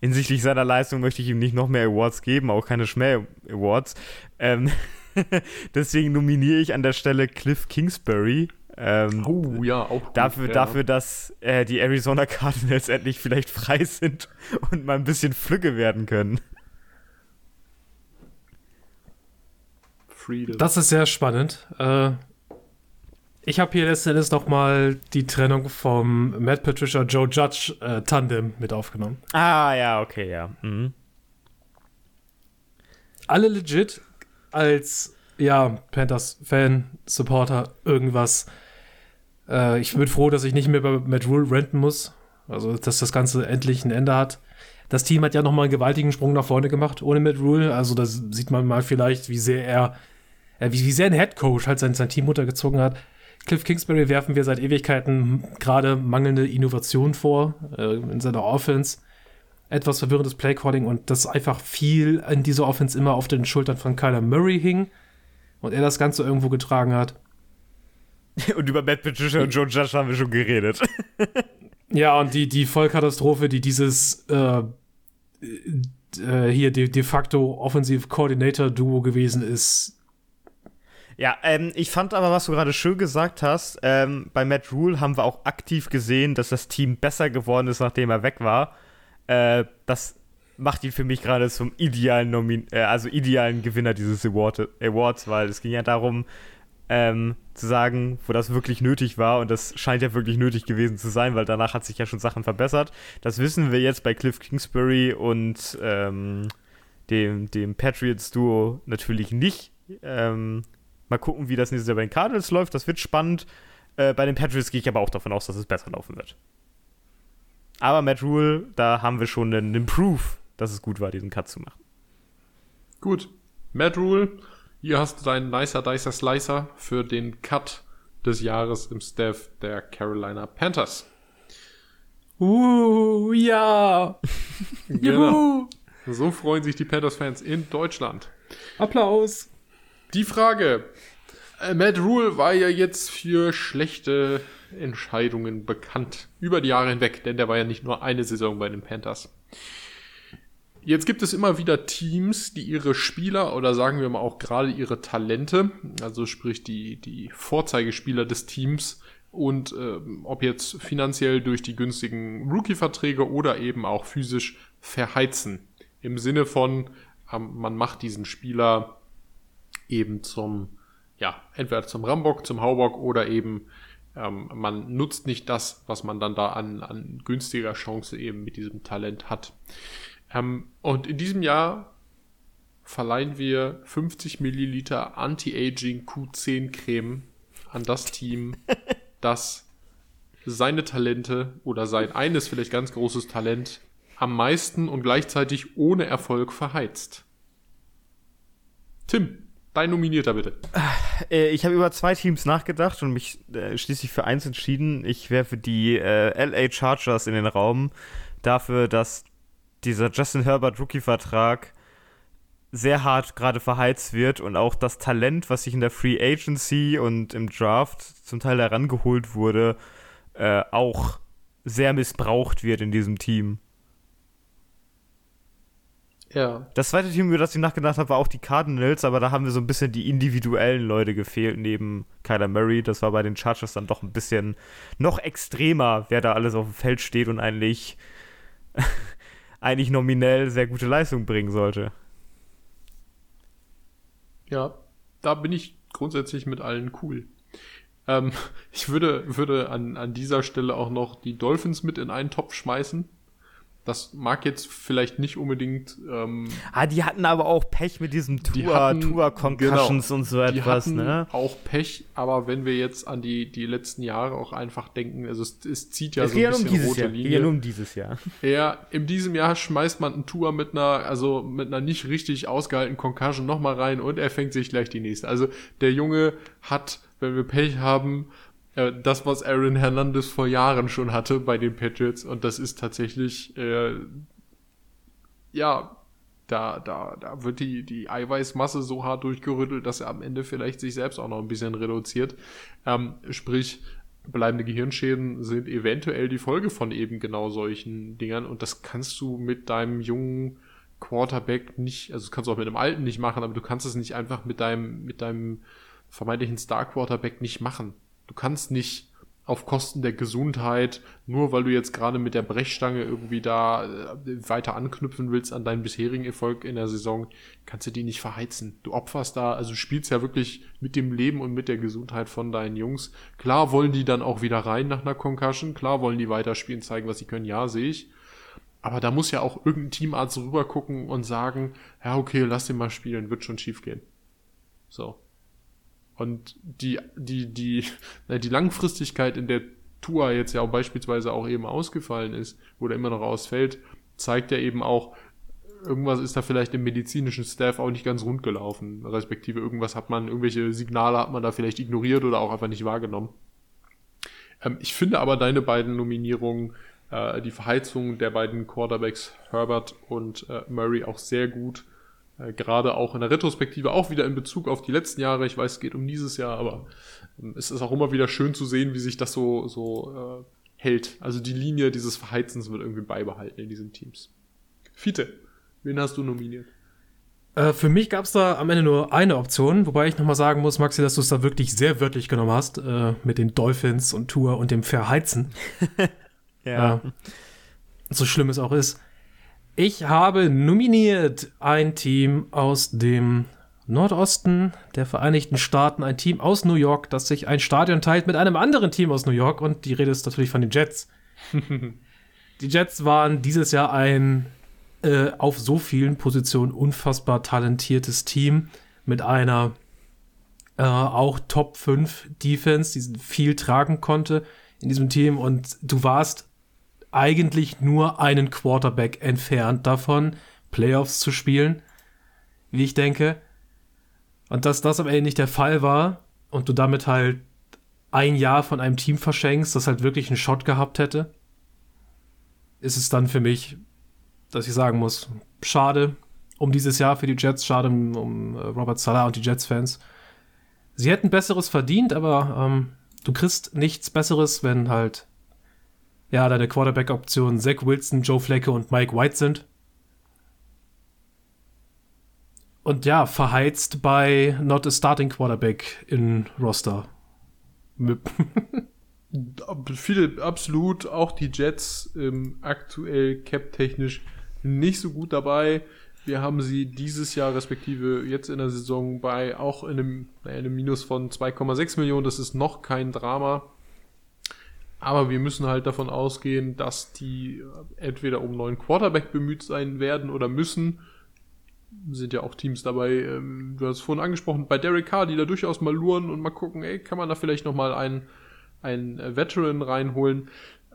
hinsichtlich seiner Leistung möchte ich ihm nicht noch mehr Awards geben, auch keine Schmäh-Awards. Ähm, [laughs] deswegen nominiere ich an der Stelle Cliff Kingsbury. Ähm, oh, ja, auch gut, dafür, ja. dafür, dass äh, die Arizona Cardinals [laughs] endlich vielleicht frei sind und mal ein bisschen Flügge werden können. Das ist sehr spannend. Äh, Ich habe hier letztendlich noch mal die Trennung vom Matt Patricia Joe Judge äh, Tandem mit aufgenommen. Ah, ja, okay, ja. Mhm. Alle legit als ja, Panthers-Fan, Supporter, irgendwas. Äh, ich bin froh, dass ich nicht mehr bei Matt Rule renten muss. Also, dass das Ganze endlich ein Ende hat. Das Team hat ja noch mal einen gewaltigen Sprung nach vorne gemacht ohne Matt Rule. Also, da sieht man mal vielleicht, wie sehr er, äh, wie, wie sehr ein Head Coach halt sein, sein Team untergezogen hat. Cliff Kingsbury werfen wir seit Ewigkeiten gerade mangelnde Innovation vor äh, in seiner Offense. Etwas verwirrendes Playcalling und dass einfach viel in dieser Offense immer auf den Schultern von Kyler Murray hing und er das Ganze irgendwo getragen hat. [laughs] Und über Matt Patricia und Joe Judge haben wir schon geredet. [laughs] ja, und die, die Vollkatastrophe, die dieses äh, äh, hier de, de facto Offensive Coordinator Duo gewesen ist, ja, ähm, ich fand aber, was du gerade schön gesagt hast, ähm, bei Matt Rule haben wir auch aktiv gesehen, dass das Team besser geworden ist, nachdem er weg war. Äh, das macht ihn für mich gerade zum idealen Nomin äh, also idealen Gewinner dieses Award Awards, weil es ging ja darum, ähm, zu sagen, wo das wirklich nötig war und das scheint ja wirklich nötig gewesen zu sein, weil danach hat sich ja schon Sachen verbessert. Das wissen wir jetzt bei Cliff Kingsbury und ähm, dem, dem Patriots-Duo natürlich nicht. Ähm, Mal gucken, wie das nächstes Jahr bei den Cardinals läuft. Das wird spannend. Äh, bei den Patriots gehe ich aber auch davon aus, dass es besser laufen wird. Aber Matt Rule, da haben wir schon einen, einen Proof, dass es gut war, diesen Cut zu machen. Gut. Matt Rule, hier hast du deinen Nicer Dicer Slicer für den Cut des Jahres im Staff der Carolina Panthers. Uh, ja. [laughs] genau. So freuen sich die Panthers-Fans in Deutschland. Applaus. Die Frage. Äh, Matt Rule war ja jetzt für schlechte Entscheidungen bekannt. Über die Jahre hinweg, denn der war ja nicht nur eine Saison bei den Panthers. Jetzt gibt es immer wieder Teams, die ihre Spieler oder sagen wir mal auch gerade ihre Talente, also sprich die, die Vorzeigespieler des Teams und äh, ob jetzt finanziell durch die günstigen Rookie-Verträge oder eben auch physisch verheizen. Im Sinne von, ähm, man macht diesen Spieler eben zum, ja, entweder zum Rambock, zum Haubock oder eben ähm, man nutzt nicht das, was man dann da an, an günstiger Chance eben mit diesem Talent hat. Ähm, und in diesem Jahr verleihen wir 50 Milliliter Anti-Aging Q10 Creme an das Team, [laughs] das seine Talente oder sein eines vielleicht ganz großes Talent am meisten und gleichzeitig ohne Erfolg verheizt. Tim, Dein Nominierter bitte. Äh, ich habe über zwei Teams nachgedacht und mich äh, schließlich für eins entschieden. Ich werfe die äh, LA Chargers in den Raum dafür, dass dieser Justin Herbert Rookie-Vertrag sehr hart gerade verheizt wird und auch das Talent, was sich in der Free Agency und im Draft zum Teil herangeholt wurde, äh, auch sehr missbraucht wird in diesem Team. Ja. Das zweite Team, über das ich nachgedacht habe, war auch die Cardinals, aber da haben wir so ein bisschen die individuellen Leute gefehlt, neben Kyler Murray. Das war bei den Chargers dann doch ein bisschen noch extremer, wer da alles auf dem Feld steht und eigentlich, [laughs] eigentlich nominell sehr gute Leistung bringen sollte. Ja, da bin ich grundsätzlich mit allen cool. Ähm, [laughs] ich würde, würde an, an dieser Stelle auch noch die Dolphins mit in einen Topf schmeißen das mag jetzt vielleicht nicht unbedingt. Ähm, ah, die hatten aber auch Pech mit diesem Tour, Tour Concussions genau, und so etwas, die hatten ne? Auch Pech, aber wenn wir jetzt an die, die letzten Jahre auch einfach denken, also es, es zieht ja es so ein bisschen um rote Jahr. Linie. Es um dieses Jahr. Ja, in diesem Jahr schmeißt man einen Tour mit einer, also mit einer nicht richtig ausgehaltenen Concussion nochmal rein und er fängt sich gleich die nächste. Also der Junge hat, wenn wir Pech haben, äh, das, was Aaron Hernandez vor Jahren schon hatte bei den Patriots. Und das ist tatsächlich, äh, ja, da, da, da wird die, die Eiweißmasse so hart durchgerüttelt, dass er am Ende vielleicht sich selbst auch noch ein bisschen reduziert. Ähm, sprich, bleibende Gehirnschäden sind eventuell die Folge von eben genau solchen Dingern. Und das kannst du mit deinem jungen Quarterback nicht, also das kannst du auch mit einem alten nicht machen, aber du kannst es nicht einfach mit deinem, mit deinem vermeintlichen Star Quarterback nicht machen. Du kannst nicht auf Kosten der Gesundheit, nur weil du jetzt gerade mit der Brechstange irgendwie da äh, weiter anknüpfen willst an deinen bisherigen Erfolg in der Saison, kannst du die nicht verheizen. Du opferst da, also spielst ja wirklich mit dem Leben und mit der Gesundheit von deinen Jungs. Klar wollen die dann auch wieder rein nach einer Concussion, klar wollen die weiterspielen, zeigen, was sie können, ja, sehe ich. Aber da muss ja auch irgendein Teamarzt rüber gucken und sagen, ja, okay, lass den mal spielen, wird schon schief gehen. So. Und die, die, die, [laughs] die Langfristigkeit, in der Tour jetzt ja auch beispielsweise auch eben ausgefallen ist, oder immer noch ausfällt, zeigt ja eben auch, irgendwas ist da vielleicht im medizinischen Staff auch nicht ganz rund gelaufen. Respektive irgendwas hat man, irgendwelche Signale hat man da vielleicht ignoriert oder auch einfach nicht wahrgenommen. Ähm, ich finde aber deine beiden Nominierungen, äh, die Verheizung der beiden Quarterbacks Herbert und äh, Murray auch sehr gut. Äh, gerade auch in der Retrospektive, auch wieder in Bezug auf die letzten Jahre. Ich weiß, es geht um dieses Jahr, aber ähm, es ist auch immer wieder schön zu sehen, wie sich das so, so äh, hält. Also die Linie dieses Verheizens wird irgendwie beibehalten in diesen Teams. Fiete, wen hast du nominiert? Äh, für mich gab es da am Ende nur eine Option, wobei ich nochmal sagen muss, Maxi, dass du es da wirklich sehr wörtlich genommen hast, äh, mit den Dolphins und Tour und dem Verheizen. [laughs] ja. So schlimm es auch ist. Ich habe nominiert ein Team aus dem Nordosten der Vereinigten Staaten, ein Team aus New York, das sich ein Stadion teilt mit einem anderen Team aus New York und die Rede ist natürlich von den Jets. [laughs] die Jets waren dieses Jahr ein äh, auf so vielen Positionen unfassbar talentiertes Team mit einer äh, auch Top 5 Defense, die viel tragen konnte in diesem Team und du warst eigentlich nur einen Quarterback entfernt davon, Playoffs zu spielen, wie ich denke. Und dass das am Ende nicht der Fall war und du damit halt ein Jahr von einem Team verschenkst, das halt wirklich einen Shot gehabt hätte, ist es dann für mich, dass ich sagen muss, schade um dieses Jahr für die Jets, schade um, äh, Robert Salah und die Jets-Fans. Sie hätten Besseres verdient, aber ähm, du kriegst nichts Besseres, wenn halt ja, deine Quarterback-Optionen Zach Wilson, Joe Flecke und Mike White sind. Und ja, verheizt bei Not a Starting Quarterback in Roster. [laughs] Viele, absolut, auch die Jets ähm, aktuell cap-technisch nicht so gut dabei. Wir haben sie dieses Jahr, respektive jetzt in der Saison, bei auch in einem, in einem Minus von 2,6 Millionen. Das ist noch kein Drama. Aber wir müssen halt davon ausgehen, dass die entweder um neuen Quarterback bemüht sein werden oder müssen. Sind ja auch Teams dabei, ähm, du hast es vorhin angesprochen, bei Derek Carr, die da durchaus mal luren und mal gucken, ey, kann man da vielleicht nochmal einen, einen Veteran reinholen.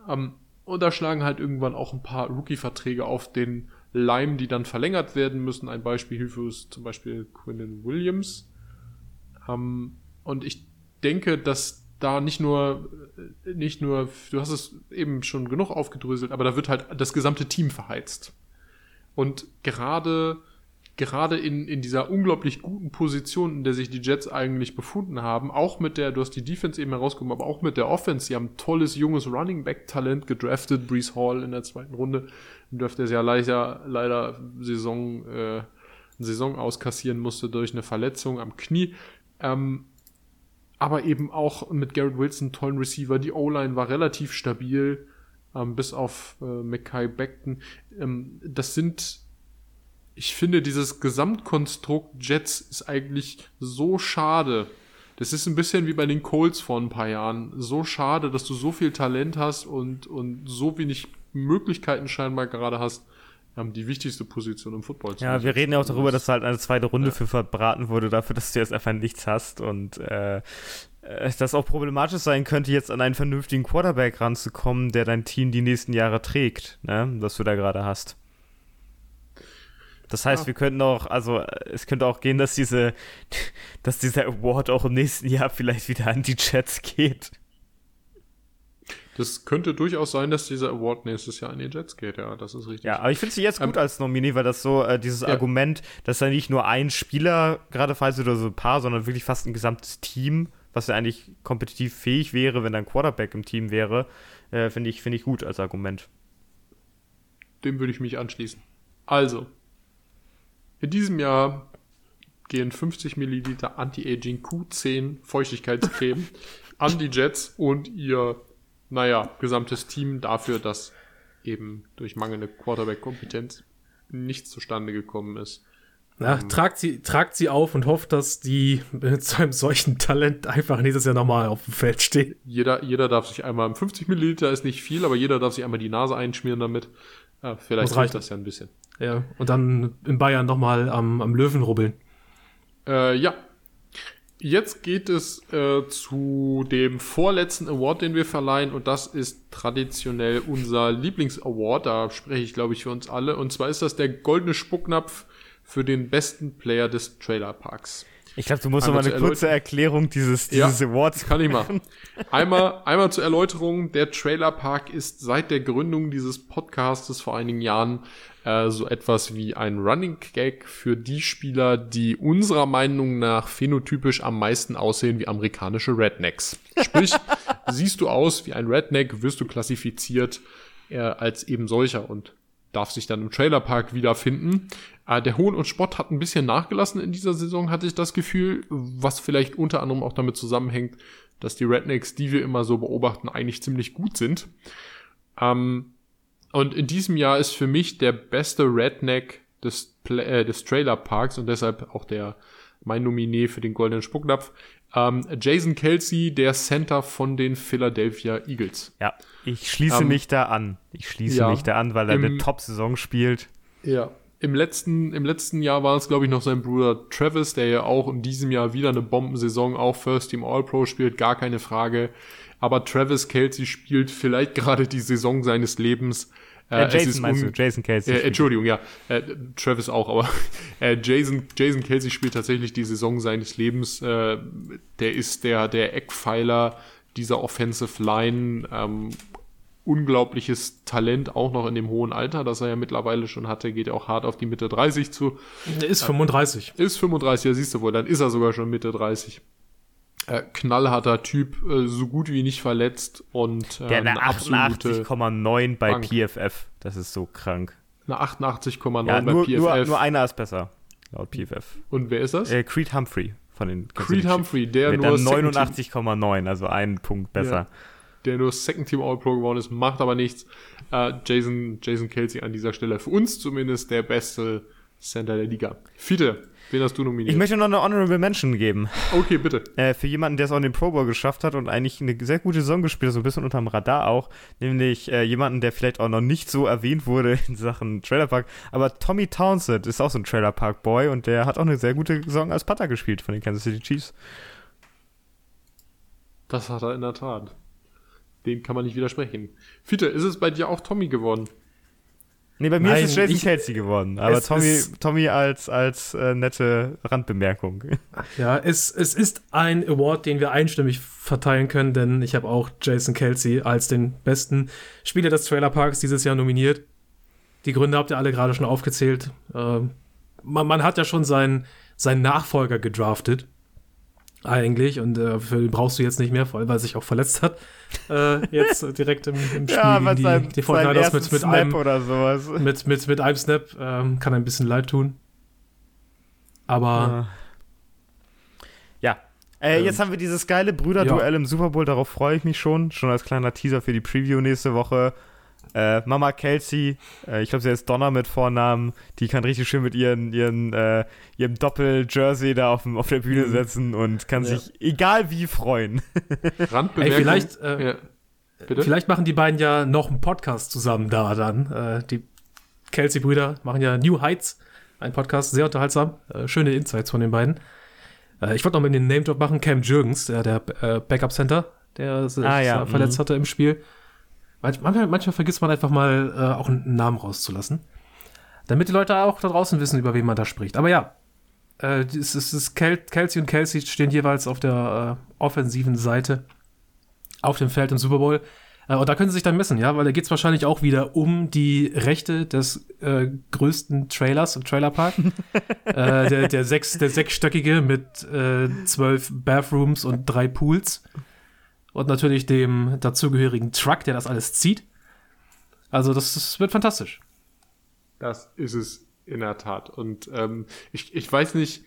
Ähm, und da schlagen halt irgendwann auch ein paar Rookie-Verträge auf den Leim, die dann verlängert werden müssen. Ein Beispiel hierfür ist zum Beispiel Quinnen Williams. Ähm, und ich denke, dass da nicht nur, nicht nur, du hast es eben schon genug aufgedröselt, aber da wird halt das gesamte Team verheizt. Und gerade, gerade in, in dieser unglaublich guten Position, in der sich die Jets eigentlich befunden haben, auch mit der, du hast die Defense eben herausgekommen, aber auch mit der Offense, sie haben tolles junges Running Back Talent gedraftet, Brees Hall in der zweiten Runde, dürfte es ja leider, leider Saison, äh, Saison auskassieren musste durch eine Verletzung am Knie. Ähm, aber eben auch mit Garrett Wilson tollen Receiver. Die O-Line war relativ stabil, ähm, bis auf äh, Mackay Beckton. Ähm, das sind, ich finde, dieses Gesamtkonstrukt Jets ist eigentlich so schade. Das ist ein bisschen wie bei den Colts vor ein paar Jahren. So schade, dass du so viel Talent hast und, und so wenig Möglichkeiten scheinbar gerade hast, haben die wichtigste Position im Football. Ja, wir reden ja auch darüber, dass halt eine zweite Runde ja. für verbraten wurde, dafür, dass du jetzt einfach nichts hast und äh, äh, das auch problematisch sein könnte, jetzt an einen vernünftigen Quarterback ranzukommen, der dein Team die nächsten Jahre trägt, ne, was du da gerade hast. Das heißt, ja. wir könnten auch, also es könnte auch gehen, dass diese, [laughs] dass dieser Award auch im nächsten Jahr vielleicht wieder an die Jets geht. Das könnte durchaus sein, dass dieser Award nächstes Jahr an die Jets geht, ja, das ist richtig. Ja, aber ich finde sie jetzt gut ähm, als Nominee, weil das so, äh, dieses ja. Argument, dass da nicht nur ein Spieler gerade falls oder so ein paar, sondern wirklich fast ein gesamtes Team, was ja eigentlich kompetitiv fähig wäre, wenn da ein Quarterback im Team wäre, äh, finde ich, find ich gut als Argument. Dem würde ich mich anschließen. Also, in diesem Jahr gehen 50 Milliliter Anti-Aging Q10 Feuchtigkeitscreme an die Jets und ihr, naja, gesamtes Team dafür, dass eben durch mangelnde Quarterback-Kompetenz nichts zustande gekommen ist. Ja, tragt, sie, tragt sie auf und hofft, dass die [laughs] mit so einem solchen Talent einfach nächstes Jahr nochmal auf dem Feld stehen. Jeder, jeder darf sich einmal, 50 Milliliter ist nicht viel, aber jeder darf sich einmal die Nase einschmieren damit. Ja, vielleicht Das reicht. reicht das ja ein bisschen. Ja, und dann in Bayern nochmal am, am Löwen rubbeln. Äh, ja. Jetzt geht es äh, zu dem vorletzten Award, den wir verleihen, und das ist traditionell unser Lieblingsaward. Da spreche ich, glaube ich, für uns alle. Und zwar ist das der goldene Spucknapf für den besten Player des Trailerparks. Ich glaube, du musst Einmal noch mal eine kurze Erklärung dieses, Ja. dieses Awards Kann ich machen. Einmal, einmal zur Erläuterung. Der Trailerpark ist seit der Gründung dieses Podcastes vor einigen Jahren äh, so etwas wie ein Running Gag für die Spieler, die unserer Meinung nach phänotypisch am meisten aussehen wie amerikanische Rednecks. Sprich, [laughs] siehst du aus wie ein Redneck, wirst du klassifiziert äh, als eben solcher und darf sich dann im Trailerpark wiederfinden. Äh, der Hohn und Spott hat ein bisschen nachgelassen in dieser Saison, hatte ich das Gefühl, was vielleicht unter anderem auch damit zusammenhängt, dass die Rednecks, die wir immer so beobachten, eigentlich ziemlich gut sind. Ähm, und in diesem Jahr ist für mich der beste Redneck des, Pla äh, des Trailerparks und deshalb auch der mein Nominee für den goldenen Spucknapf. Ähm, Jason Kelsey, der Center von den Philadelphia Eagles. Ja, ich schließe Ähm, mich da an. Ich schließe ja, mich da an, weil er eine Top-Saison spielt. Ja. Im letzten, im letzten Jahr war es, glaube ich, noch sein Bruder Travis, der ja auch in diesem Jahr wieder eine Bombensaison, auch First Team All-Pro spielt, gar keine Frage. Aber Travis Kelsey spielt vielleicht [laughs] gerade die Saison seines Lebens. Äh, es Jason ist meinst du? Jason Kelsey. Äh. Entschuldigung, ja. Äh, Travis auch, aber [laughs] äh, Jason, Jason Kelsey spielt tatsächlich die Saison seines Lebens. Äh, der ist der, der Eckpfeiler dieser Offensive Line. Ähm, unglaubliches Talent, auch noch in dem hohen Alter, das er ja mittlerweile schon hatte, geht ja auch hart auf die Mitte 30 zu. Der ist 35. Ist 35, ja, siehst du wohl, dann ist er sogar schon Mitte 30. Äh, knallharter Typ, äh, so gut wie nicht verletzt und äh, Der hat eine absolute- 88,9 bei Bank. PFF. Das ist so krank. eine 88,9 Ja, bei nur, PFF. nur, nur einer ist besser, laut PFF. und wer ist das? Äh, Creed Humphrey von den Kansas Creed Humphrey, der Mit nur, dann Second Team, 89,9, also einen Punkt besser. Der nur Second Team All-Pro geworden ist, macht aber nichts. Äh, Jason, Jason Kelsey an dieser Stelle für uns zumindest der beste Center der Liga. Fiete, wen hast du nominiert? Ich möchte noch eine Honorable Mention geben. okay, bitte. Äh, für jemanden, der es auch in den Pro Bowl geschafft hat und eigentlich eine sehr gute Saison gespielt hat, so ein bisschen unterm Radar auch, nämlich äh, jemanden, der vielleicht auch noch nicht so erwähnt wurde [laughs] in Sachen Trailerpark, aber Tommy Townsend ist auch so ein Trailerpark-Boy und der hat auch eine sehr gute Saison als Putter gespielt von den Kansas City Chiefs. Das hat er in der Tat. Dem kann man nicht widersprechen. Fiete, ist es bei dir auch Tommy geworden? Nee, bei mir Nein, ist es Jason ich- Kelsey geworden, aber Tommy, Tommy als, als äh, nette Randbemerkung. [laughs] Ja, es, es ist ein Award, den wir einstimmig verteilen können, denn ich habe auch Jason Kelsey als den besten Spieler des Trailerparks dieses Jahr nominiert. Die Gründe habt ihr alle gerade schon aufgezählt. Ähm, man, man hat ja schon seinen, seinen Nachfolger gedraftet. Eigentlich. Und äh, für den brauchst du jetzt nicht mehr, vor allem weil er sich auch verletzt hat. Äh, jetzt [laughs] direkt im, im Spiel ja, gegen die, sein, die sein 49ers ersten mit, mit, Snap einem, oder sowas. mit, mit, mit einem Snap. Ähm, kann ein bisschen leid tun. Aber Ja. Äh, Ähm, jetzt haben wir dieses geile Brüderduell im Super Bowl, darauf freue ich mich schon. Schon als kleiner Teaser für die Preview nächste Woche. Äh, Mama Kelsey, äh, ich glaube, sie heißt Donna mit Vornamen, die kann richtig schön mit ihren, ihren, äh, ihrem Doppel-Jersey da auf, dem- auf der Bühne Mhm. setzen und kann Ja. sich egal wie freuen. [laughs] Randbemerkung. Ey, vielleicht, äh, ja. Vielleicht machen die beiden ja noch einen Podcast zusammen da dann. Äh, die Kelsey-Brüder machen ja New Heights, ein Podcast, sehr unterhaltsam. Äh, schöne Insights von den beiden. Ich wollte noch mal den Name-Drop machen. Cam Jürgens, der, der Backup-Center, der sich Ah, ja, verletzt mhm. hatte im Spiel. Manch- Manchmal, manchmal vergisst man einfach mal, äh, auch einen Namen rauszulassen. Damit die Leute auch da draußen wissen, über wen man da spricht. Aber ja, äh, es ist, es Kel Kelsey und Kelsey stehen jeweils auf der äh, offensiven Seite auf dem Feld im Super Bowl. Äh, und da können sie sich dann messen, ja, weil da geht es wahrscheinlich auch wieder um die Rechte des äh, größten Trailers im Trailerpark. [laughs] äh, der, der, sechs, der sechsstöckige mit zwölf Bathrooms und drei Pools. Und natürlich dem dazugehörigen Truck, der das alles zieht. Also, das, das wird fantastisch. Das ist es in der Tat. Und ähm, ich, ich weiß nicht,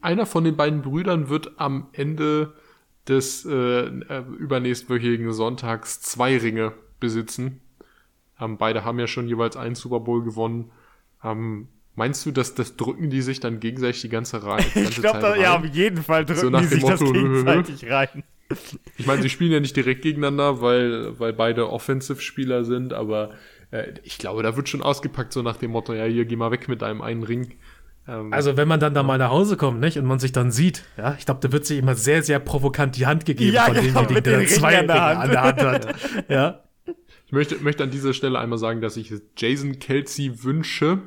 einer von den beiden Brüdern wird am Ende des äh, äh, übernächstwöchigen Sonntags zwei Ringe besitzen. Ähm, beide haben ja schon jeweils einen Super Bowl gewonnen. Ähm, meinst du, dass das drücken die sich dann gegenseitig die ganze Reihe? [laughs] ich glaube, ja, auf jeden Fall drücken nach die sich das Motto, [laughs] gegenseitig rein. Ich meine, sie spielen ja nicht direkt gegeneinander, weil, weil beide Offensive-Spieler sind, aber äh, ich glaube, da wird schon ausgepackt, so nach dem Motto, ja, hier, geh mal weg mit deinem einen Ring. Ähm, Also wenn man dann da mal nach Hause kommt, nicht, und man sich dann sieht, ja, ich glaube, da wird sich immer sehr, sehr provokant die Hand gegeben Ja, von genau, demjenigen, der den zwei an der an der Hand hat. [laughs] Ja. Ich möchte, möchte an dieser Stelle einmal sagen, dass ich Jason Kelsey wünsche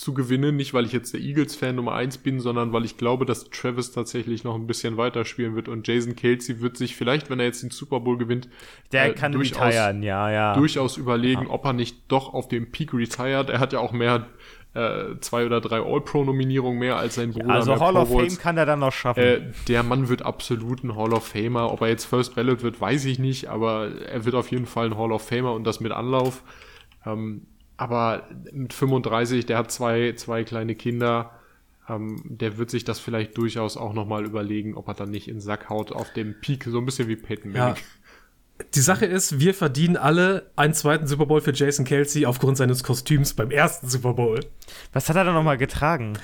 zu gewinnen. Nicht, weil ich jetzt der Eagles-Fan Nummer eins bin, sondern weil ich glaube, dass Travis tatsächlich noch ein bisschen weiter spielen wird. Und Jason Kelsey wird sich vielleicht, wenn er jetzt den Super Bowl gewinnt, Der äh, kann durchaus- retiren, ja, ja. durchaus überlegen, ob er nicht doch auf dem Peak retired. Er hat ja auch mehr, äh, zwei oder drei All-Pro-Nominierungen mehr als sein Bruder. also Hall of. Fame kann er dann noch schaffen. Äh, der Mann wird absolut ein Hall of Famer. Ob er jetzt First Ballot wird, weiß ich nicht, aber er wird auf jeden Fall ein Hall of Famer und das mit Anlauf. Ähm, aber mit 35, der hat zwei, zwei kleine Kinder, ähm, der wird sich das vielleicht durchaus auch nochmal überlegen, ob er dann nicht in den Sack haut auf dem Peak, so ein bisschen wie Peyton Ja. Manning. Die Sache ist, wir verdienen alle einen zweiten Super Bowl für Jason Kelsey aufgrund seines Kostüms beim ersten Super Bowl. Was hat er denn nochmal getragen?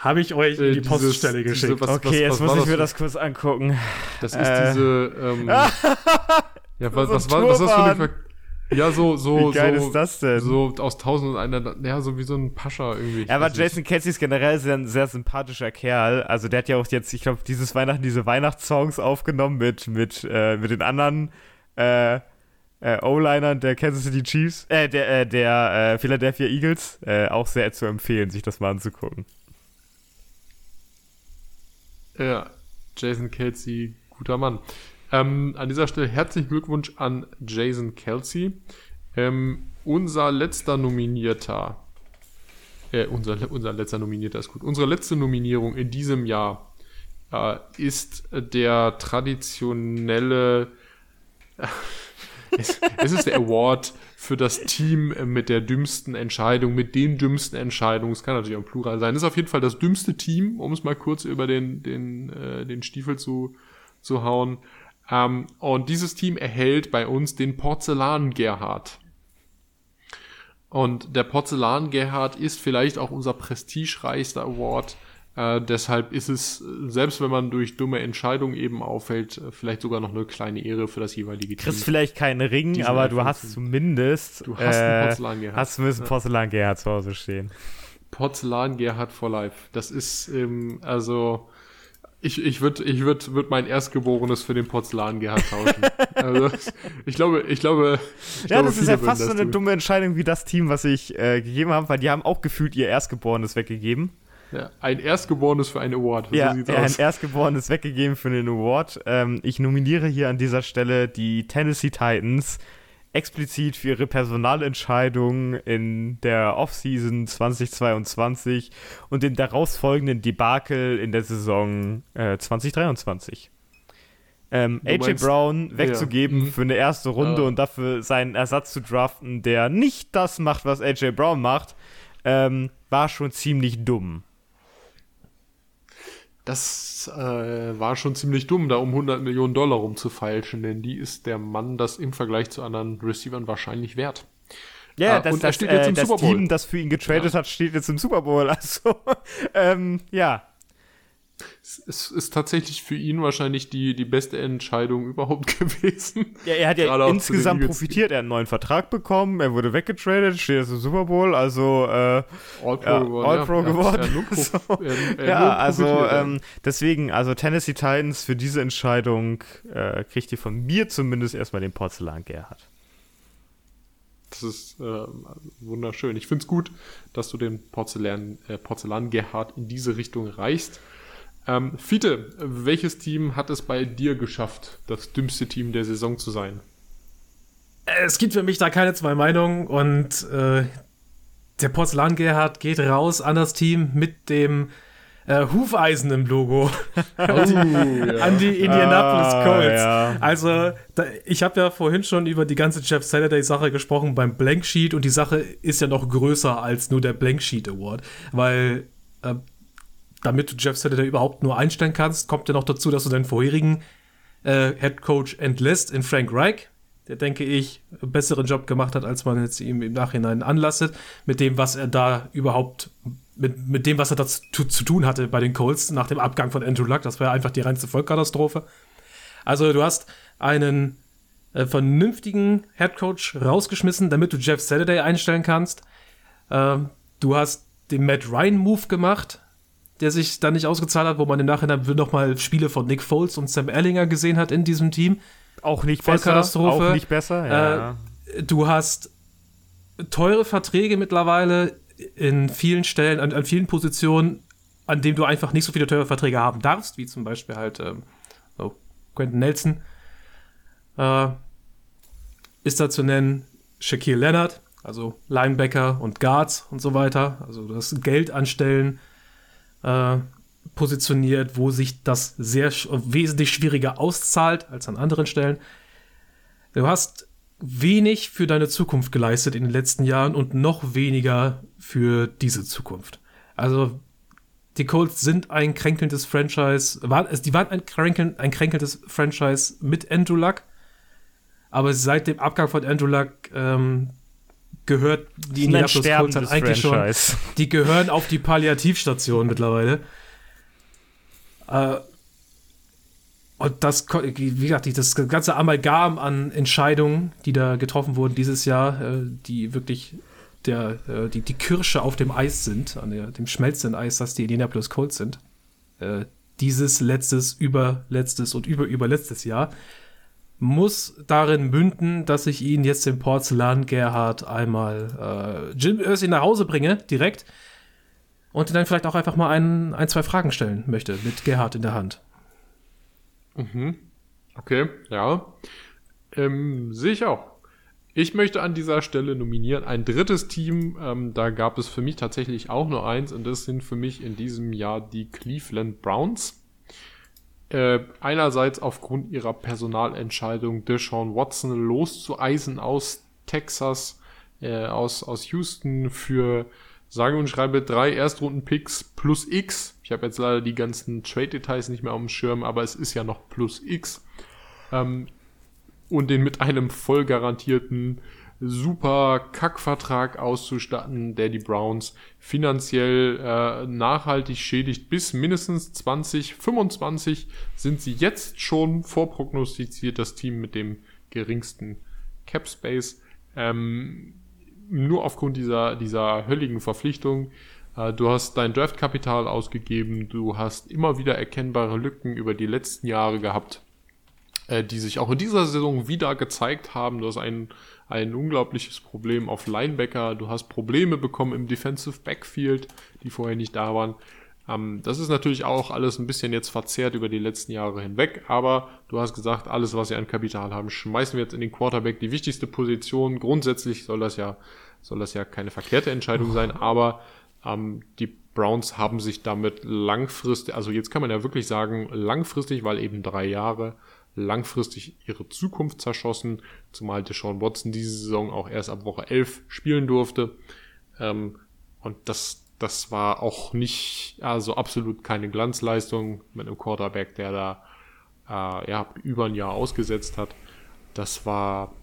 Habe ich euch Äh, in die dieses- Poststelle diese- geschickt. was- okay, jetzt was muss war ich das mir das kurz angucken. Das ist Äh. diese, ähm, [laughs] ja, was, So was, war, was ist das für eine ja, so, so, Wie geil so, ist das denn? so aus tausend und einer, ja, so wie so ein Pascha irgendwie. Ja, aber. Jason Kelsey ist generell sehr, ein sehr sympathischer Kerl. Also der hat ja auch jetzt, ich glaube, dieses Weihnachten diese Weihnachtssongs aufgenommen mit, mit, äh, mit den anderen äh, äh, O-Linern der Kansas City Chiefs, äh, der, äh, der äh, Philadelphia Eagles. Äh, auch sehr zu empfehlen, sich das mal anzugucken. Ja, Jason Kelsey, guter Mann. Ähm, an dieser Stelle herzlichen Glückwunsch an Jason Kelsey. Ähm, unser letzter Nominierter, äh, unser, unser letzter Nominierter ist gut. Unsere letzte Nominierung in diesem Jahr äh, ist der traditionelle, [laughs] es, es ist der Award für das Team mit der dümmsten Entscheidung, mit den dümmsten Entscheidungen. Es kann natürlich auch Plural sein. Es ist auf jeden Fall das dümmste Team, um es mal kurz über den, den, äh, den Stiefel zu, zu hauen. Ähm, und dieses Team erhält bei uns den Porzellan Gerhard. Und der Porzellan Gerhard ist vielleicht auch unser prestigereichster Award. Äh, deshalb ist es, selbst wenn man durch dumme Entscheidungen eben auffällt, äh, vielleicht sogar noch eine kleine Ehre für das jeweilige Team. Kriegst vielleicht keinen Ring, aber du hast zumindest. Du hast einen äh, Porzellan Gerhard. Hast zumindest einen. Porzellan Gerhard zu Hause stehen. Porzellan Gerhard for Life. Das ist, ähm, also, ich, ich würde ich würd, würd mein Erstgeborenes für den Porzellan Gerhard tauschen. [laughs] also, ich glaube, ich glaube, ich Ja, glaube, das ist ja fast so eine tun. dumme Entscheidung wie das Team, was ich äh, gegeben habe, weil die haben auch gefühlt ihr Erstgeborenes weggegeben. Ja, ein Erstgeborenes für einen Award. Ja, so ja, ein. Erstgeborenes weggegeben für den Award. Ähm, ich nominiere hier an dieser Stelle die Tennessee Titans explizit für ihre Personalentscheidungen in der Offseason 2022 und den daraus folgenden Debakel in der Saison äh, 2023. Ähm, AJ meinst- Brown wegzugeben Ja, für eine erste Runde Ah. und dafür seinen Ersatz zu draften, der nicht das macht, was AJ Brown macht, ähm, war schon ziemlich dumm. Das äh, war schon ziemlich dumm, da um 100 Millionen Dollar rumzufeilschen, denn die ist der Mann das im Vergleich zu anderen Receivern wahrscheinlich wert. Ja, Ah, das, und das, steht jetzt äh, im das Super Bowl. Team, das für ihn getradet hat, steht jetzt im Super Bowl. [laughs] Also, ähm, ja. Es ist tatsächlich für ihn wahrscheinlich die, die beste Entscheidung [laughs] überhaupt gewesen. ja. Er hat ja insgesamt profitiert. Er hat einen neuen Vertrag bekommen, er wurde weggetradet, steht jetzt im Super Bowl. Also, äh, All-Pro Ja, geworden. All-Pro ja. geworden. [laughs] Ja, nur prof- er- er ja, also ähm, deswegen, also Tennessee Titans für diese Entscheidung äh, kriegt ihr von mir zumindest erstmal den Porzellan Gerhard. Das ist äh, wunderschön. Ich finde es gut, dass du den Porzellan, äh, Porzellan Gerhard in diese Richtung reichst. Ähm, Fiete, welches Team hat es bei dir geschafft, das dümmste Team der Saison zu sein? Es gibt für mich da keine zwei Meinungen und äh, der Porzellan Gerhard geht raus an das Team mit dem äh, Hufeisen im Logo [laughs] an, die, ja. an die Indianapolis Ah, Colts. ja. Also, da, ich habe ja vorhin schon über die ganze Jeff Saturday-Sache gesprochen beim Blank Sheet und die Sache ist ja noch größer als nur der Blank Sheet Award, weil äh, damit du Jeff Saturday überhaupt nur einstellen kannst, kommt ja noch dazu, dass du deinen vorherigen äh, Head Coach entlässt in Frank Reich, der, denke ich, einen besseren Job gemacht hat, als man jetzt ihm im Nachhinein anlastet, mit dem, was er da überhaupt, mit, mit dem, was er dazu zu, zu tun hatte bei den Colts nach dem Abgang von Andrew Luck. Das war ja einfach die reinste Vollkatastrophe. Also du hast einen äh, vernünftigen Head Coach rausgeschmissen, damit du Jeff Saturday einstellen kannst. Ähm, du hast den Matt Ryan Move gemacht, der sich dann nicht ausgezahlt hat, wo man im Nachhinein noch mal Spiele von Nick Foles und Sam Ellinger gesehen hat in diesem Team. Auch nicht besser. Auch nicht besser, ja. Äh, du hast teure Verträge mittlerweile in vielen Stellen, an, an, vielen Positionen, an denen du einfach nicht so viele teure Verträge haben darfst, wie zum Beispiel halt ähm, so Quentin Nelson. Äh, ist da zu nennen Shaquille Leonard, also Linebacker und Guards und so weiter. Also du hast Geld an Stellen äh, positioniert, wo sich das sehr wesentlich schwieriger auszahlt als an anderen Stellen. Du hast wenig für deine Zukunft geleistet in den letzten Jahren und noch weniger für diese Zukunft. Also die Colts sind ein kränkelndes Franchise, war, die waren ein, kränkel, ein kränkelndes Franchise mit Andrew Luck, aber seit dem Abgang von Andrew Luck ähm, gehört die Indianapolis Colts halt eigentlich Franchise. schon, die gehören auf die Palliativstation mittlerweile. Äh, und das, wie gesagt, das ganze Amalgam an Entscheidungen, die da getroffen wurden dieses Jahr, äh, die wirklich der, äh, die, die Kirsche auf dem Eis sind, an der, dem schmelzenden Eis, das die Indianapolis Colts sind. Äh, dieses letztes, überletztes und überüberletztes Jahr muss darin münden, dass ich ihn jetzt den Porzellan Gerhard einmal äh, Jim Irsay nach Hause bringe, direkt und dann vielleicht auch einfach mal ein, ein, zwei Fragen stellen möchte mit Gerhard in der Hand. Mhm. Okay, ja. Ähm, Sehe ich auch. Ich möchte an dieser Stelle nominieren ein drittes Team. Ähm, da gab es für mich tatsächlich auch nur eins und das sind für mich in diesem Jahr die Cleveland Browns. Äh, einerseits aufgrund ihrer Personalentscheidung Deshaun Watson loszueisen aus Texas, äh, aus, aus Houston für sage und schreibe drei Erstrunden-Picks plus X. Ich habe jetzt leider die ganzen Trade-Details nicht mehr auf dem Schirm, aber es ist ja noch plus X. Ähm, und den mit einem voll garantierten super Kackvertrag auszustatten, der die Browns finanziell äh, nachhaltig schädigt. Bis mindestens 2025 sind sie jetzt schon vorprognostiziert, das Team mit dem geringsten Cap Space. Ähm, nur aufgrund dieser, dieser hölligen Verpflichtung. Äh, du hast dein Draftkapital ausgegeben, du hast immer wieder erkennbare Lücken über die letzten Jahre gehabt, äh, die sich auch in dieser Saison wieder gezeigt haben. Du hast ein, ein unglaubliches Problem auf Linebacker, du hast Probleme bekommen im Defensive Backfield, die vorher nicht da waren. Ähm, das ist natürlich auch alles ein bisschen jetzt verzerrt über die letzten Jahre hinweg, aber du hast gesagt, alles, was sie an Kapital haben, schmeißen wir jetzt in den Quarterback, die wichtigste Position. Grundsätzlich soll das ja, soll das ja keine verkehrte Entscheidung sein, [laughs] aber ähm, die Browns haben sich damit langfristig, also jetzt kann man ja wirklich sagen, langfristig, weil eben drei Jahre, langfristig ihre Zukunft zerschossen, zumal Deshaun Watson diese Saison auch erst ab Woche 11 spielen durfte. Ähm, und das, das war auch nicht, also absolut keine Glanzleistung mit einem Quarterback, der da äh, ja, über ein Jahr ausgesetzt hat. Das war,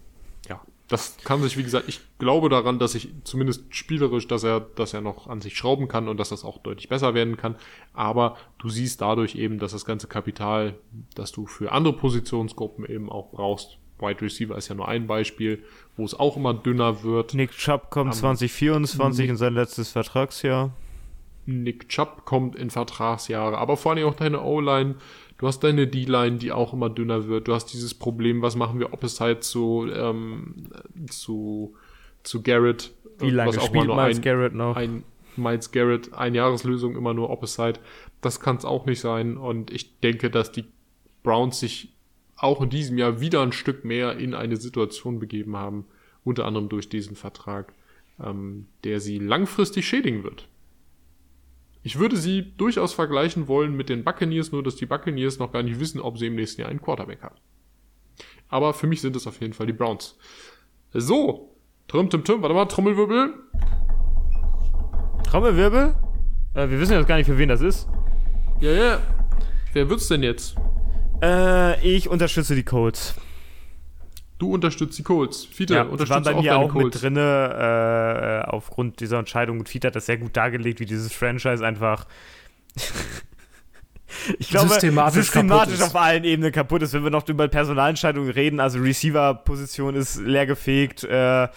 das kann sich, wie gesagt, ich glaube daran, dass ich zumindest spielerisch, dass er, dass er noch an sich schrauben kann und dass das auch deutlich besser werden kann. Aber du siehst dadurch eben, dass das ganze Kapital, das du für andere Positionsgruppen eben auch brauchst, Wide Receiver ist ja nur ein Beispiel, wo es auch immer dünner wird. Nick Chubb kommt um, 2024 in sein letztes Vertragsjahr. Nick Chubb kommt in Vertragsjahre, aber vor allem auch deine O-Line. Du hast deine D-Line, die auch immer dünner wird. Du hast dieses Problem, was machen wir Opposite zu, ähm, zu, zu Garrett. Wie lange was auch nur Miles ein, Garrett noch? Ein Miles Garrett, ein Jahreslösung immer nur Opposite. Das kann es auch nicht sein. Und ich denke, dass die Browns sich auch in diesem Jahr wieder ein Stück mehr in eine Situation begeben haben, unter anderem durch diesen Vertrag, ähm, der sie langfristig schädigen wird. Ich würde sie durchaus vergleichen wollen mit den Buccaneers, nur dass die Buccaneers noch gar nicht wissen, ob sie im nächsten Jahr einen Quarterback haben. Aber für mich sind es auf jeden Fall die Browns. So, Trim, Tim, Tim, warte mal, Trommelwirbel. Trommelwirbel? Äh, wir wissen jetzt gar nicht, für wen das ist. Ja, ja. Wer wird's denn jetzt? Äh, ich unterstütze die Colts. Du unterstützt die Colts. Fiete, Ja, unterstützt waren bei auch mir auch Colts. mit drinne äh, aufgrund dieser Entscheidung. Und Fiete hat das sehr gut dargelegt, wie dieses Franchise einfach [laughs] ich glaube, Systematisch systematisch auf allen Ebenen kaputt ist. Wenn wir noch über Personalentscheidungen reden, also Receiver-Position ist leergefegt, äh,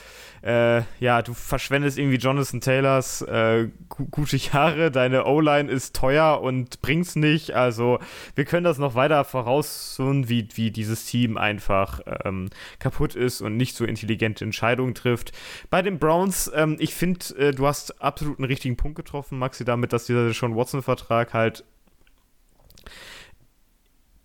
äh, ja, du verschwendest irgendwie Jonathan Taylors äh, gu gute Jahre, deine O-Line ist teuer und bringt's nicht. Also wir können das noch weiter voraussuchen, wie, wie dieses Team einfach ähm, kaputt ist und nicht so intelligente Entscheidungen trifft. Bei den Browns, ähm, ich finde, äh, du hast absolut einen richtigen Punkt getroffen, Maxi, damit, dass dieser Sean Watson-Vertrag halt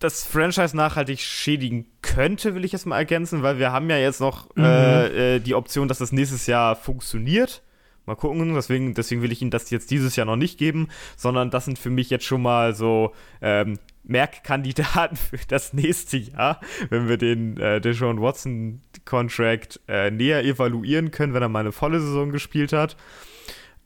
das Franchise nachhaltig schädigen könnte, will ich jetzt mal ergänzen, weil wir haben ja jetzt noch äh, äh, die Option, dass das nächstes Jahr funktioniert. Mal gucken, deswegen, deswegen will ich Ihnen das jetzt dieses Jahr noch nicht geben, sondern das sind für mich jetzt schon mal so ähm, Merkkandidaten [laughs] für das nächste Jahr, wenn wir den äh, Deshaun Watson Contract äh, näher evaluieren können, wenn er mal eine volle Saison gespielt hat.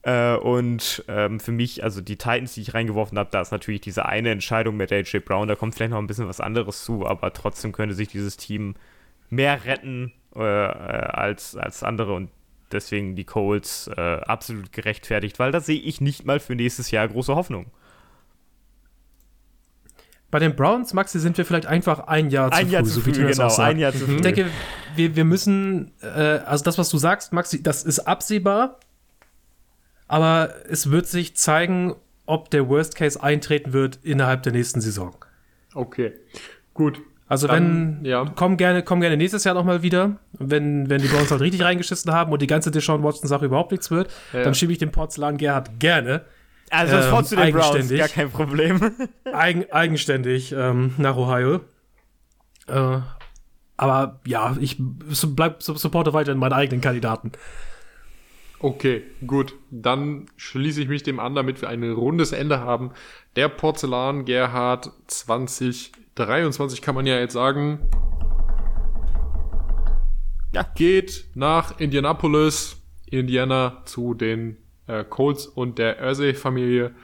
Äh, und ähm, für mich, also die Titans, die ich reingeworfen habe, da ist natürlich diese eine Entscheidung mit AJ Brown, da kommt vielleicht noch ein bisschen was anderes zu, aber trotzdem könnte sich dieses Team mehr retten äh, äh, als, als andere und deswegen die Colts äh, absolut gerechtfertigt, weil da sehe ich nicht mal für nächstes Jahr große Hoffnung. Bei den Browns, Maxi, sind wir vielleicht einfach ein Jahr zu Ein früh, Jahr zu so wie früh, das genau, auch ein Jahr zu früh. Ich denke, wir, wir müssen, äh, also das, was du sagst, Maxi, das ist absehbar, aber es wird sich zeigen, ob der Worst Case eintreten wird innerhalb der nächsten Saison. Okay, gut. Also Dann, wenn, ja. komm gerne, komm gerne nächstes Jahr nochmal wieder, wenn, wenn die Browns halt richtig reingeschissen haben und die ganze Deshaun Watson-Sache überhaupt nichts wird, Ja. dann schiebe ich den Porzellan Gerhard gerne Also das Ähm, zu den Browns, eigenständig. gar kein Problem. [laughs] eigen, eigenständig ähm, nach Ohio. Äh, aber ja, ich bleib, su- supporte weiterhin meinen eigenen Kandidaten. Okay, gut. Dann schließe ich mich dem an, damit wir ein rundes Ende haben. Der Porzellan Gerhard 2023 kann man ja jetzt sagen. Ja. Geht nach Indianapolis, Indiana zu den äh, Colts und der Ursay-Familie.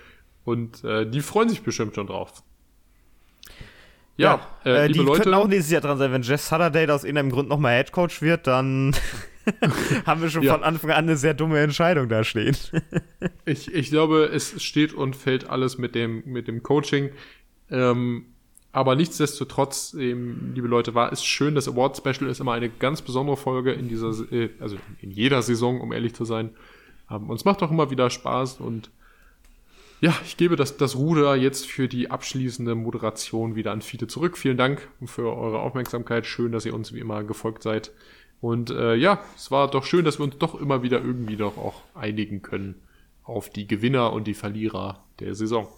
Und äh, die freuen sich bestimmt schon drauf. Ja, äh, äh, die Leute. könnten auch nächstes Jahr dran sein. Wenn Jeff Saturday aus irgendeinem Grund nochmal Headcoach wird, dann [laughs] [laughs] haben wir schon Ja. von Anfang an eine sehr dumme Entscheidung da stehen. [laughs] Ich, ich glaube, es steht und fällt alles mit dem, mit dem Coaching. Ähm, aber nichtsdestotrotz, eben, liebe Leute, war es schön. Das Award Special ist immer eine ganz besondere Folge in dieser, äh, also in jeder Saison, um ehrlich zu sein. Ähm, und es macht auch immer wieder Spaß und ja, ich gebe das, das Ruder jetzt für die abschließende Moderation wieder an Fiete zurück. Vielen Dank für eure Aufmerksamkeit. Schön, dass ihr uns wie immer gefolgt seid. Und äh, ja, es war doch schön, dass wir uns doch immer wieder irgendwie doch auch einigen können auf die Gewinner und die Verlierer der Saison.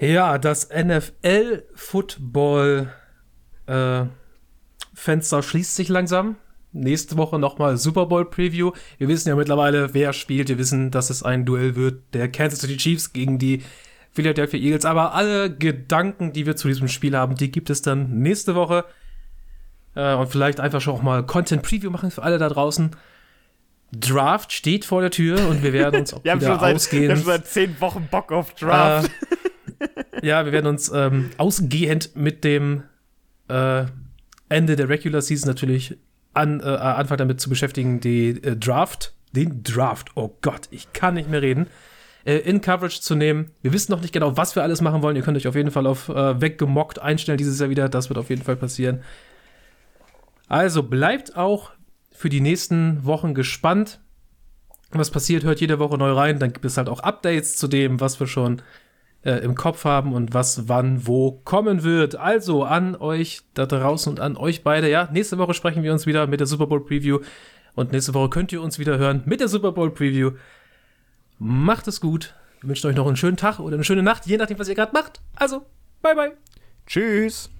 Ja, das NFL-Football-Fenster schließt sich langsam. Nächste Woche nochmal Super Bowl-Preview. Wir wissen ja mittlerweile, wer spielt. Wir wissen, dass es ein Duell wird der Kansas City Chiefs gegen die Philadelphia Eagles. Aber alle Gedanken, die wir zu diesem Spiel haben, die gibt es dann nächste Woche. Äh, und vielleicht einfach schon auch mal Content-Preview machen für alle da draußen. Draft steht vor der Tür und wir werden uns [laughs] auch Wir wieder seit, wir ausgehend haben schon seit zehn Wochen Bock auf Draft. äh, ja, wir werden uns ähm, ausgehend mit dem äh, Ende der Regular Season natürlich an, äh, anfangen damit zu beschäftigen, die äh, Draft, den Draft, oh Gott, ich kann nicht mehr reden, äh, in Coverage zu nehmen. Wir wissen noch nicht genau, was wir alles machen wollen. Ihr könnt euch auf jeden Fall auf äh, weggemockt einstellen dieses Jahr wieder. Das wird auf jeden Fall passieren. Also bleibt auch für die nächsten Wochen gespannt. Was passiert, hört jede Woche neu rein. Dann gibt es halt auch Updates zu dem, was wir schon äh, im Kopf haben und was wann wo kommen wird. Also an euch da draußen und an euch beide. Ja, nächste Woche sprechen wir uns wieder mit der Super Bowl Preview und nächste Woche könnt ihr uns wieder hören mit der Super Bowl Preview. Macht es gut. Wir wünschen euch noch einen schönen Tag oder eine schöne Nacht, je nachdem, was ihr gerade macht. Also, bye bye. Tschüss.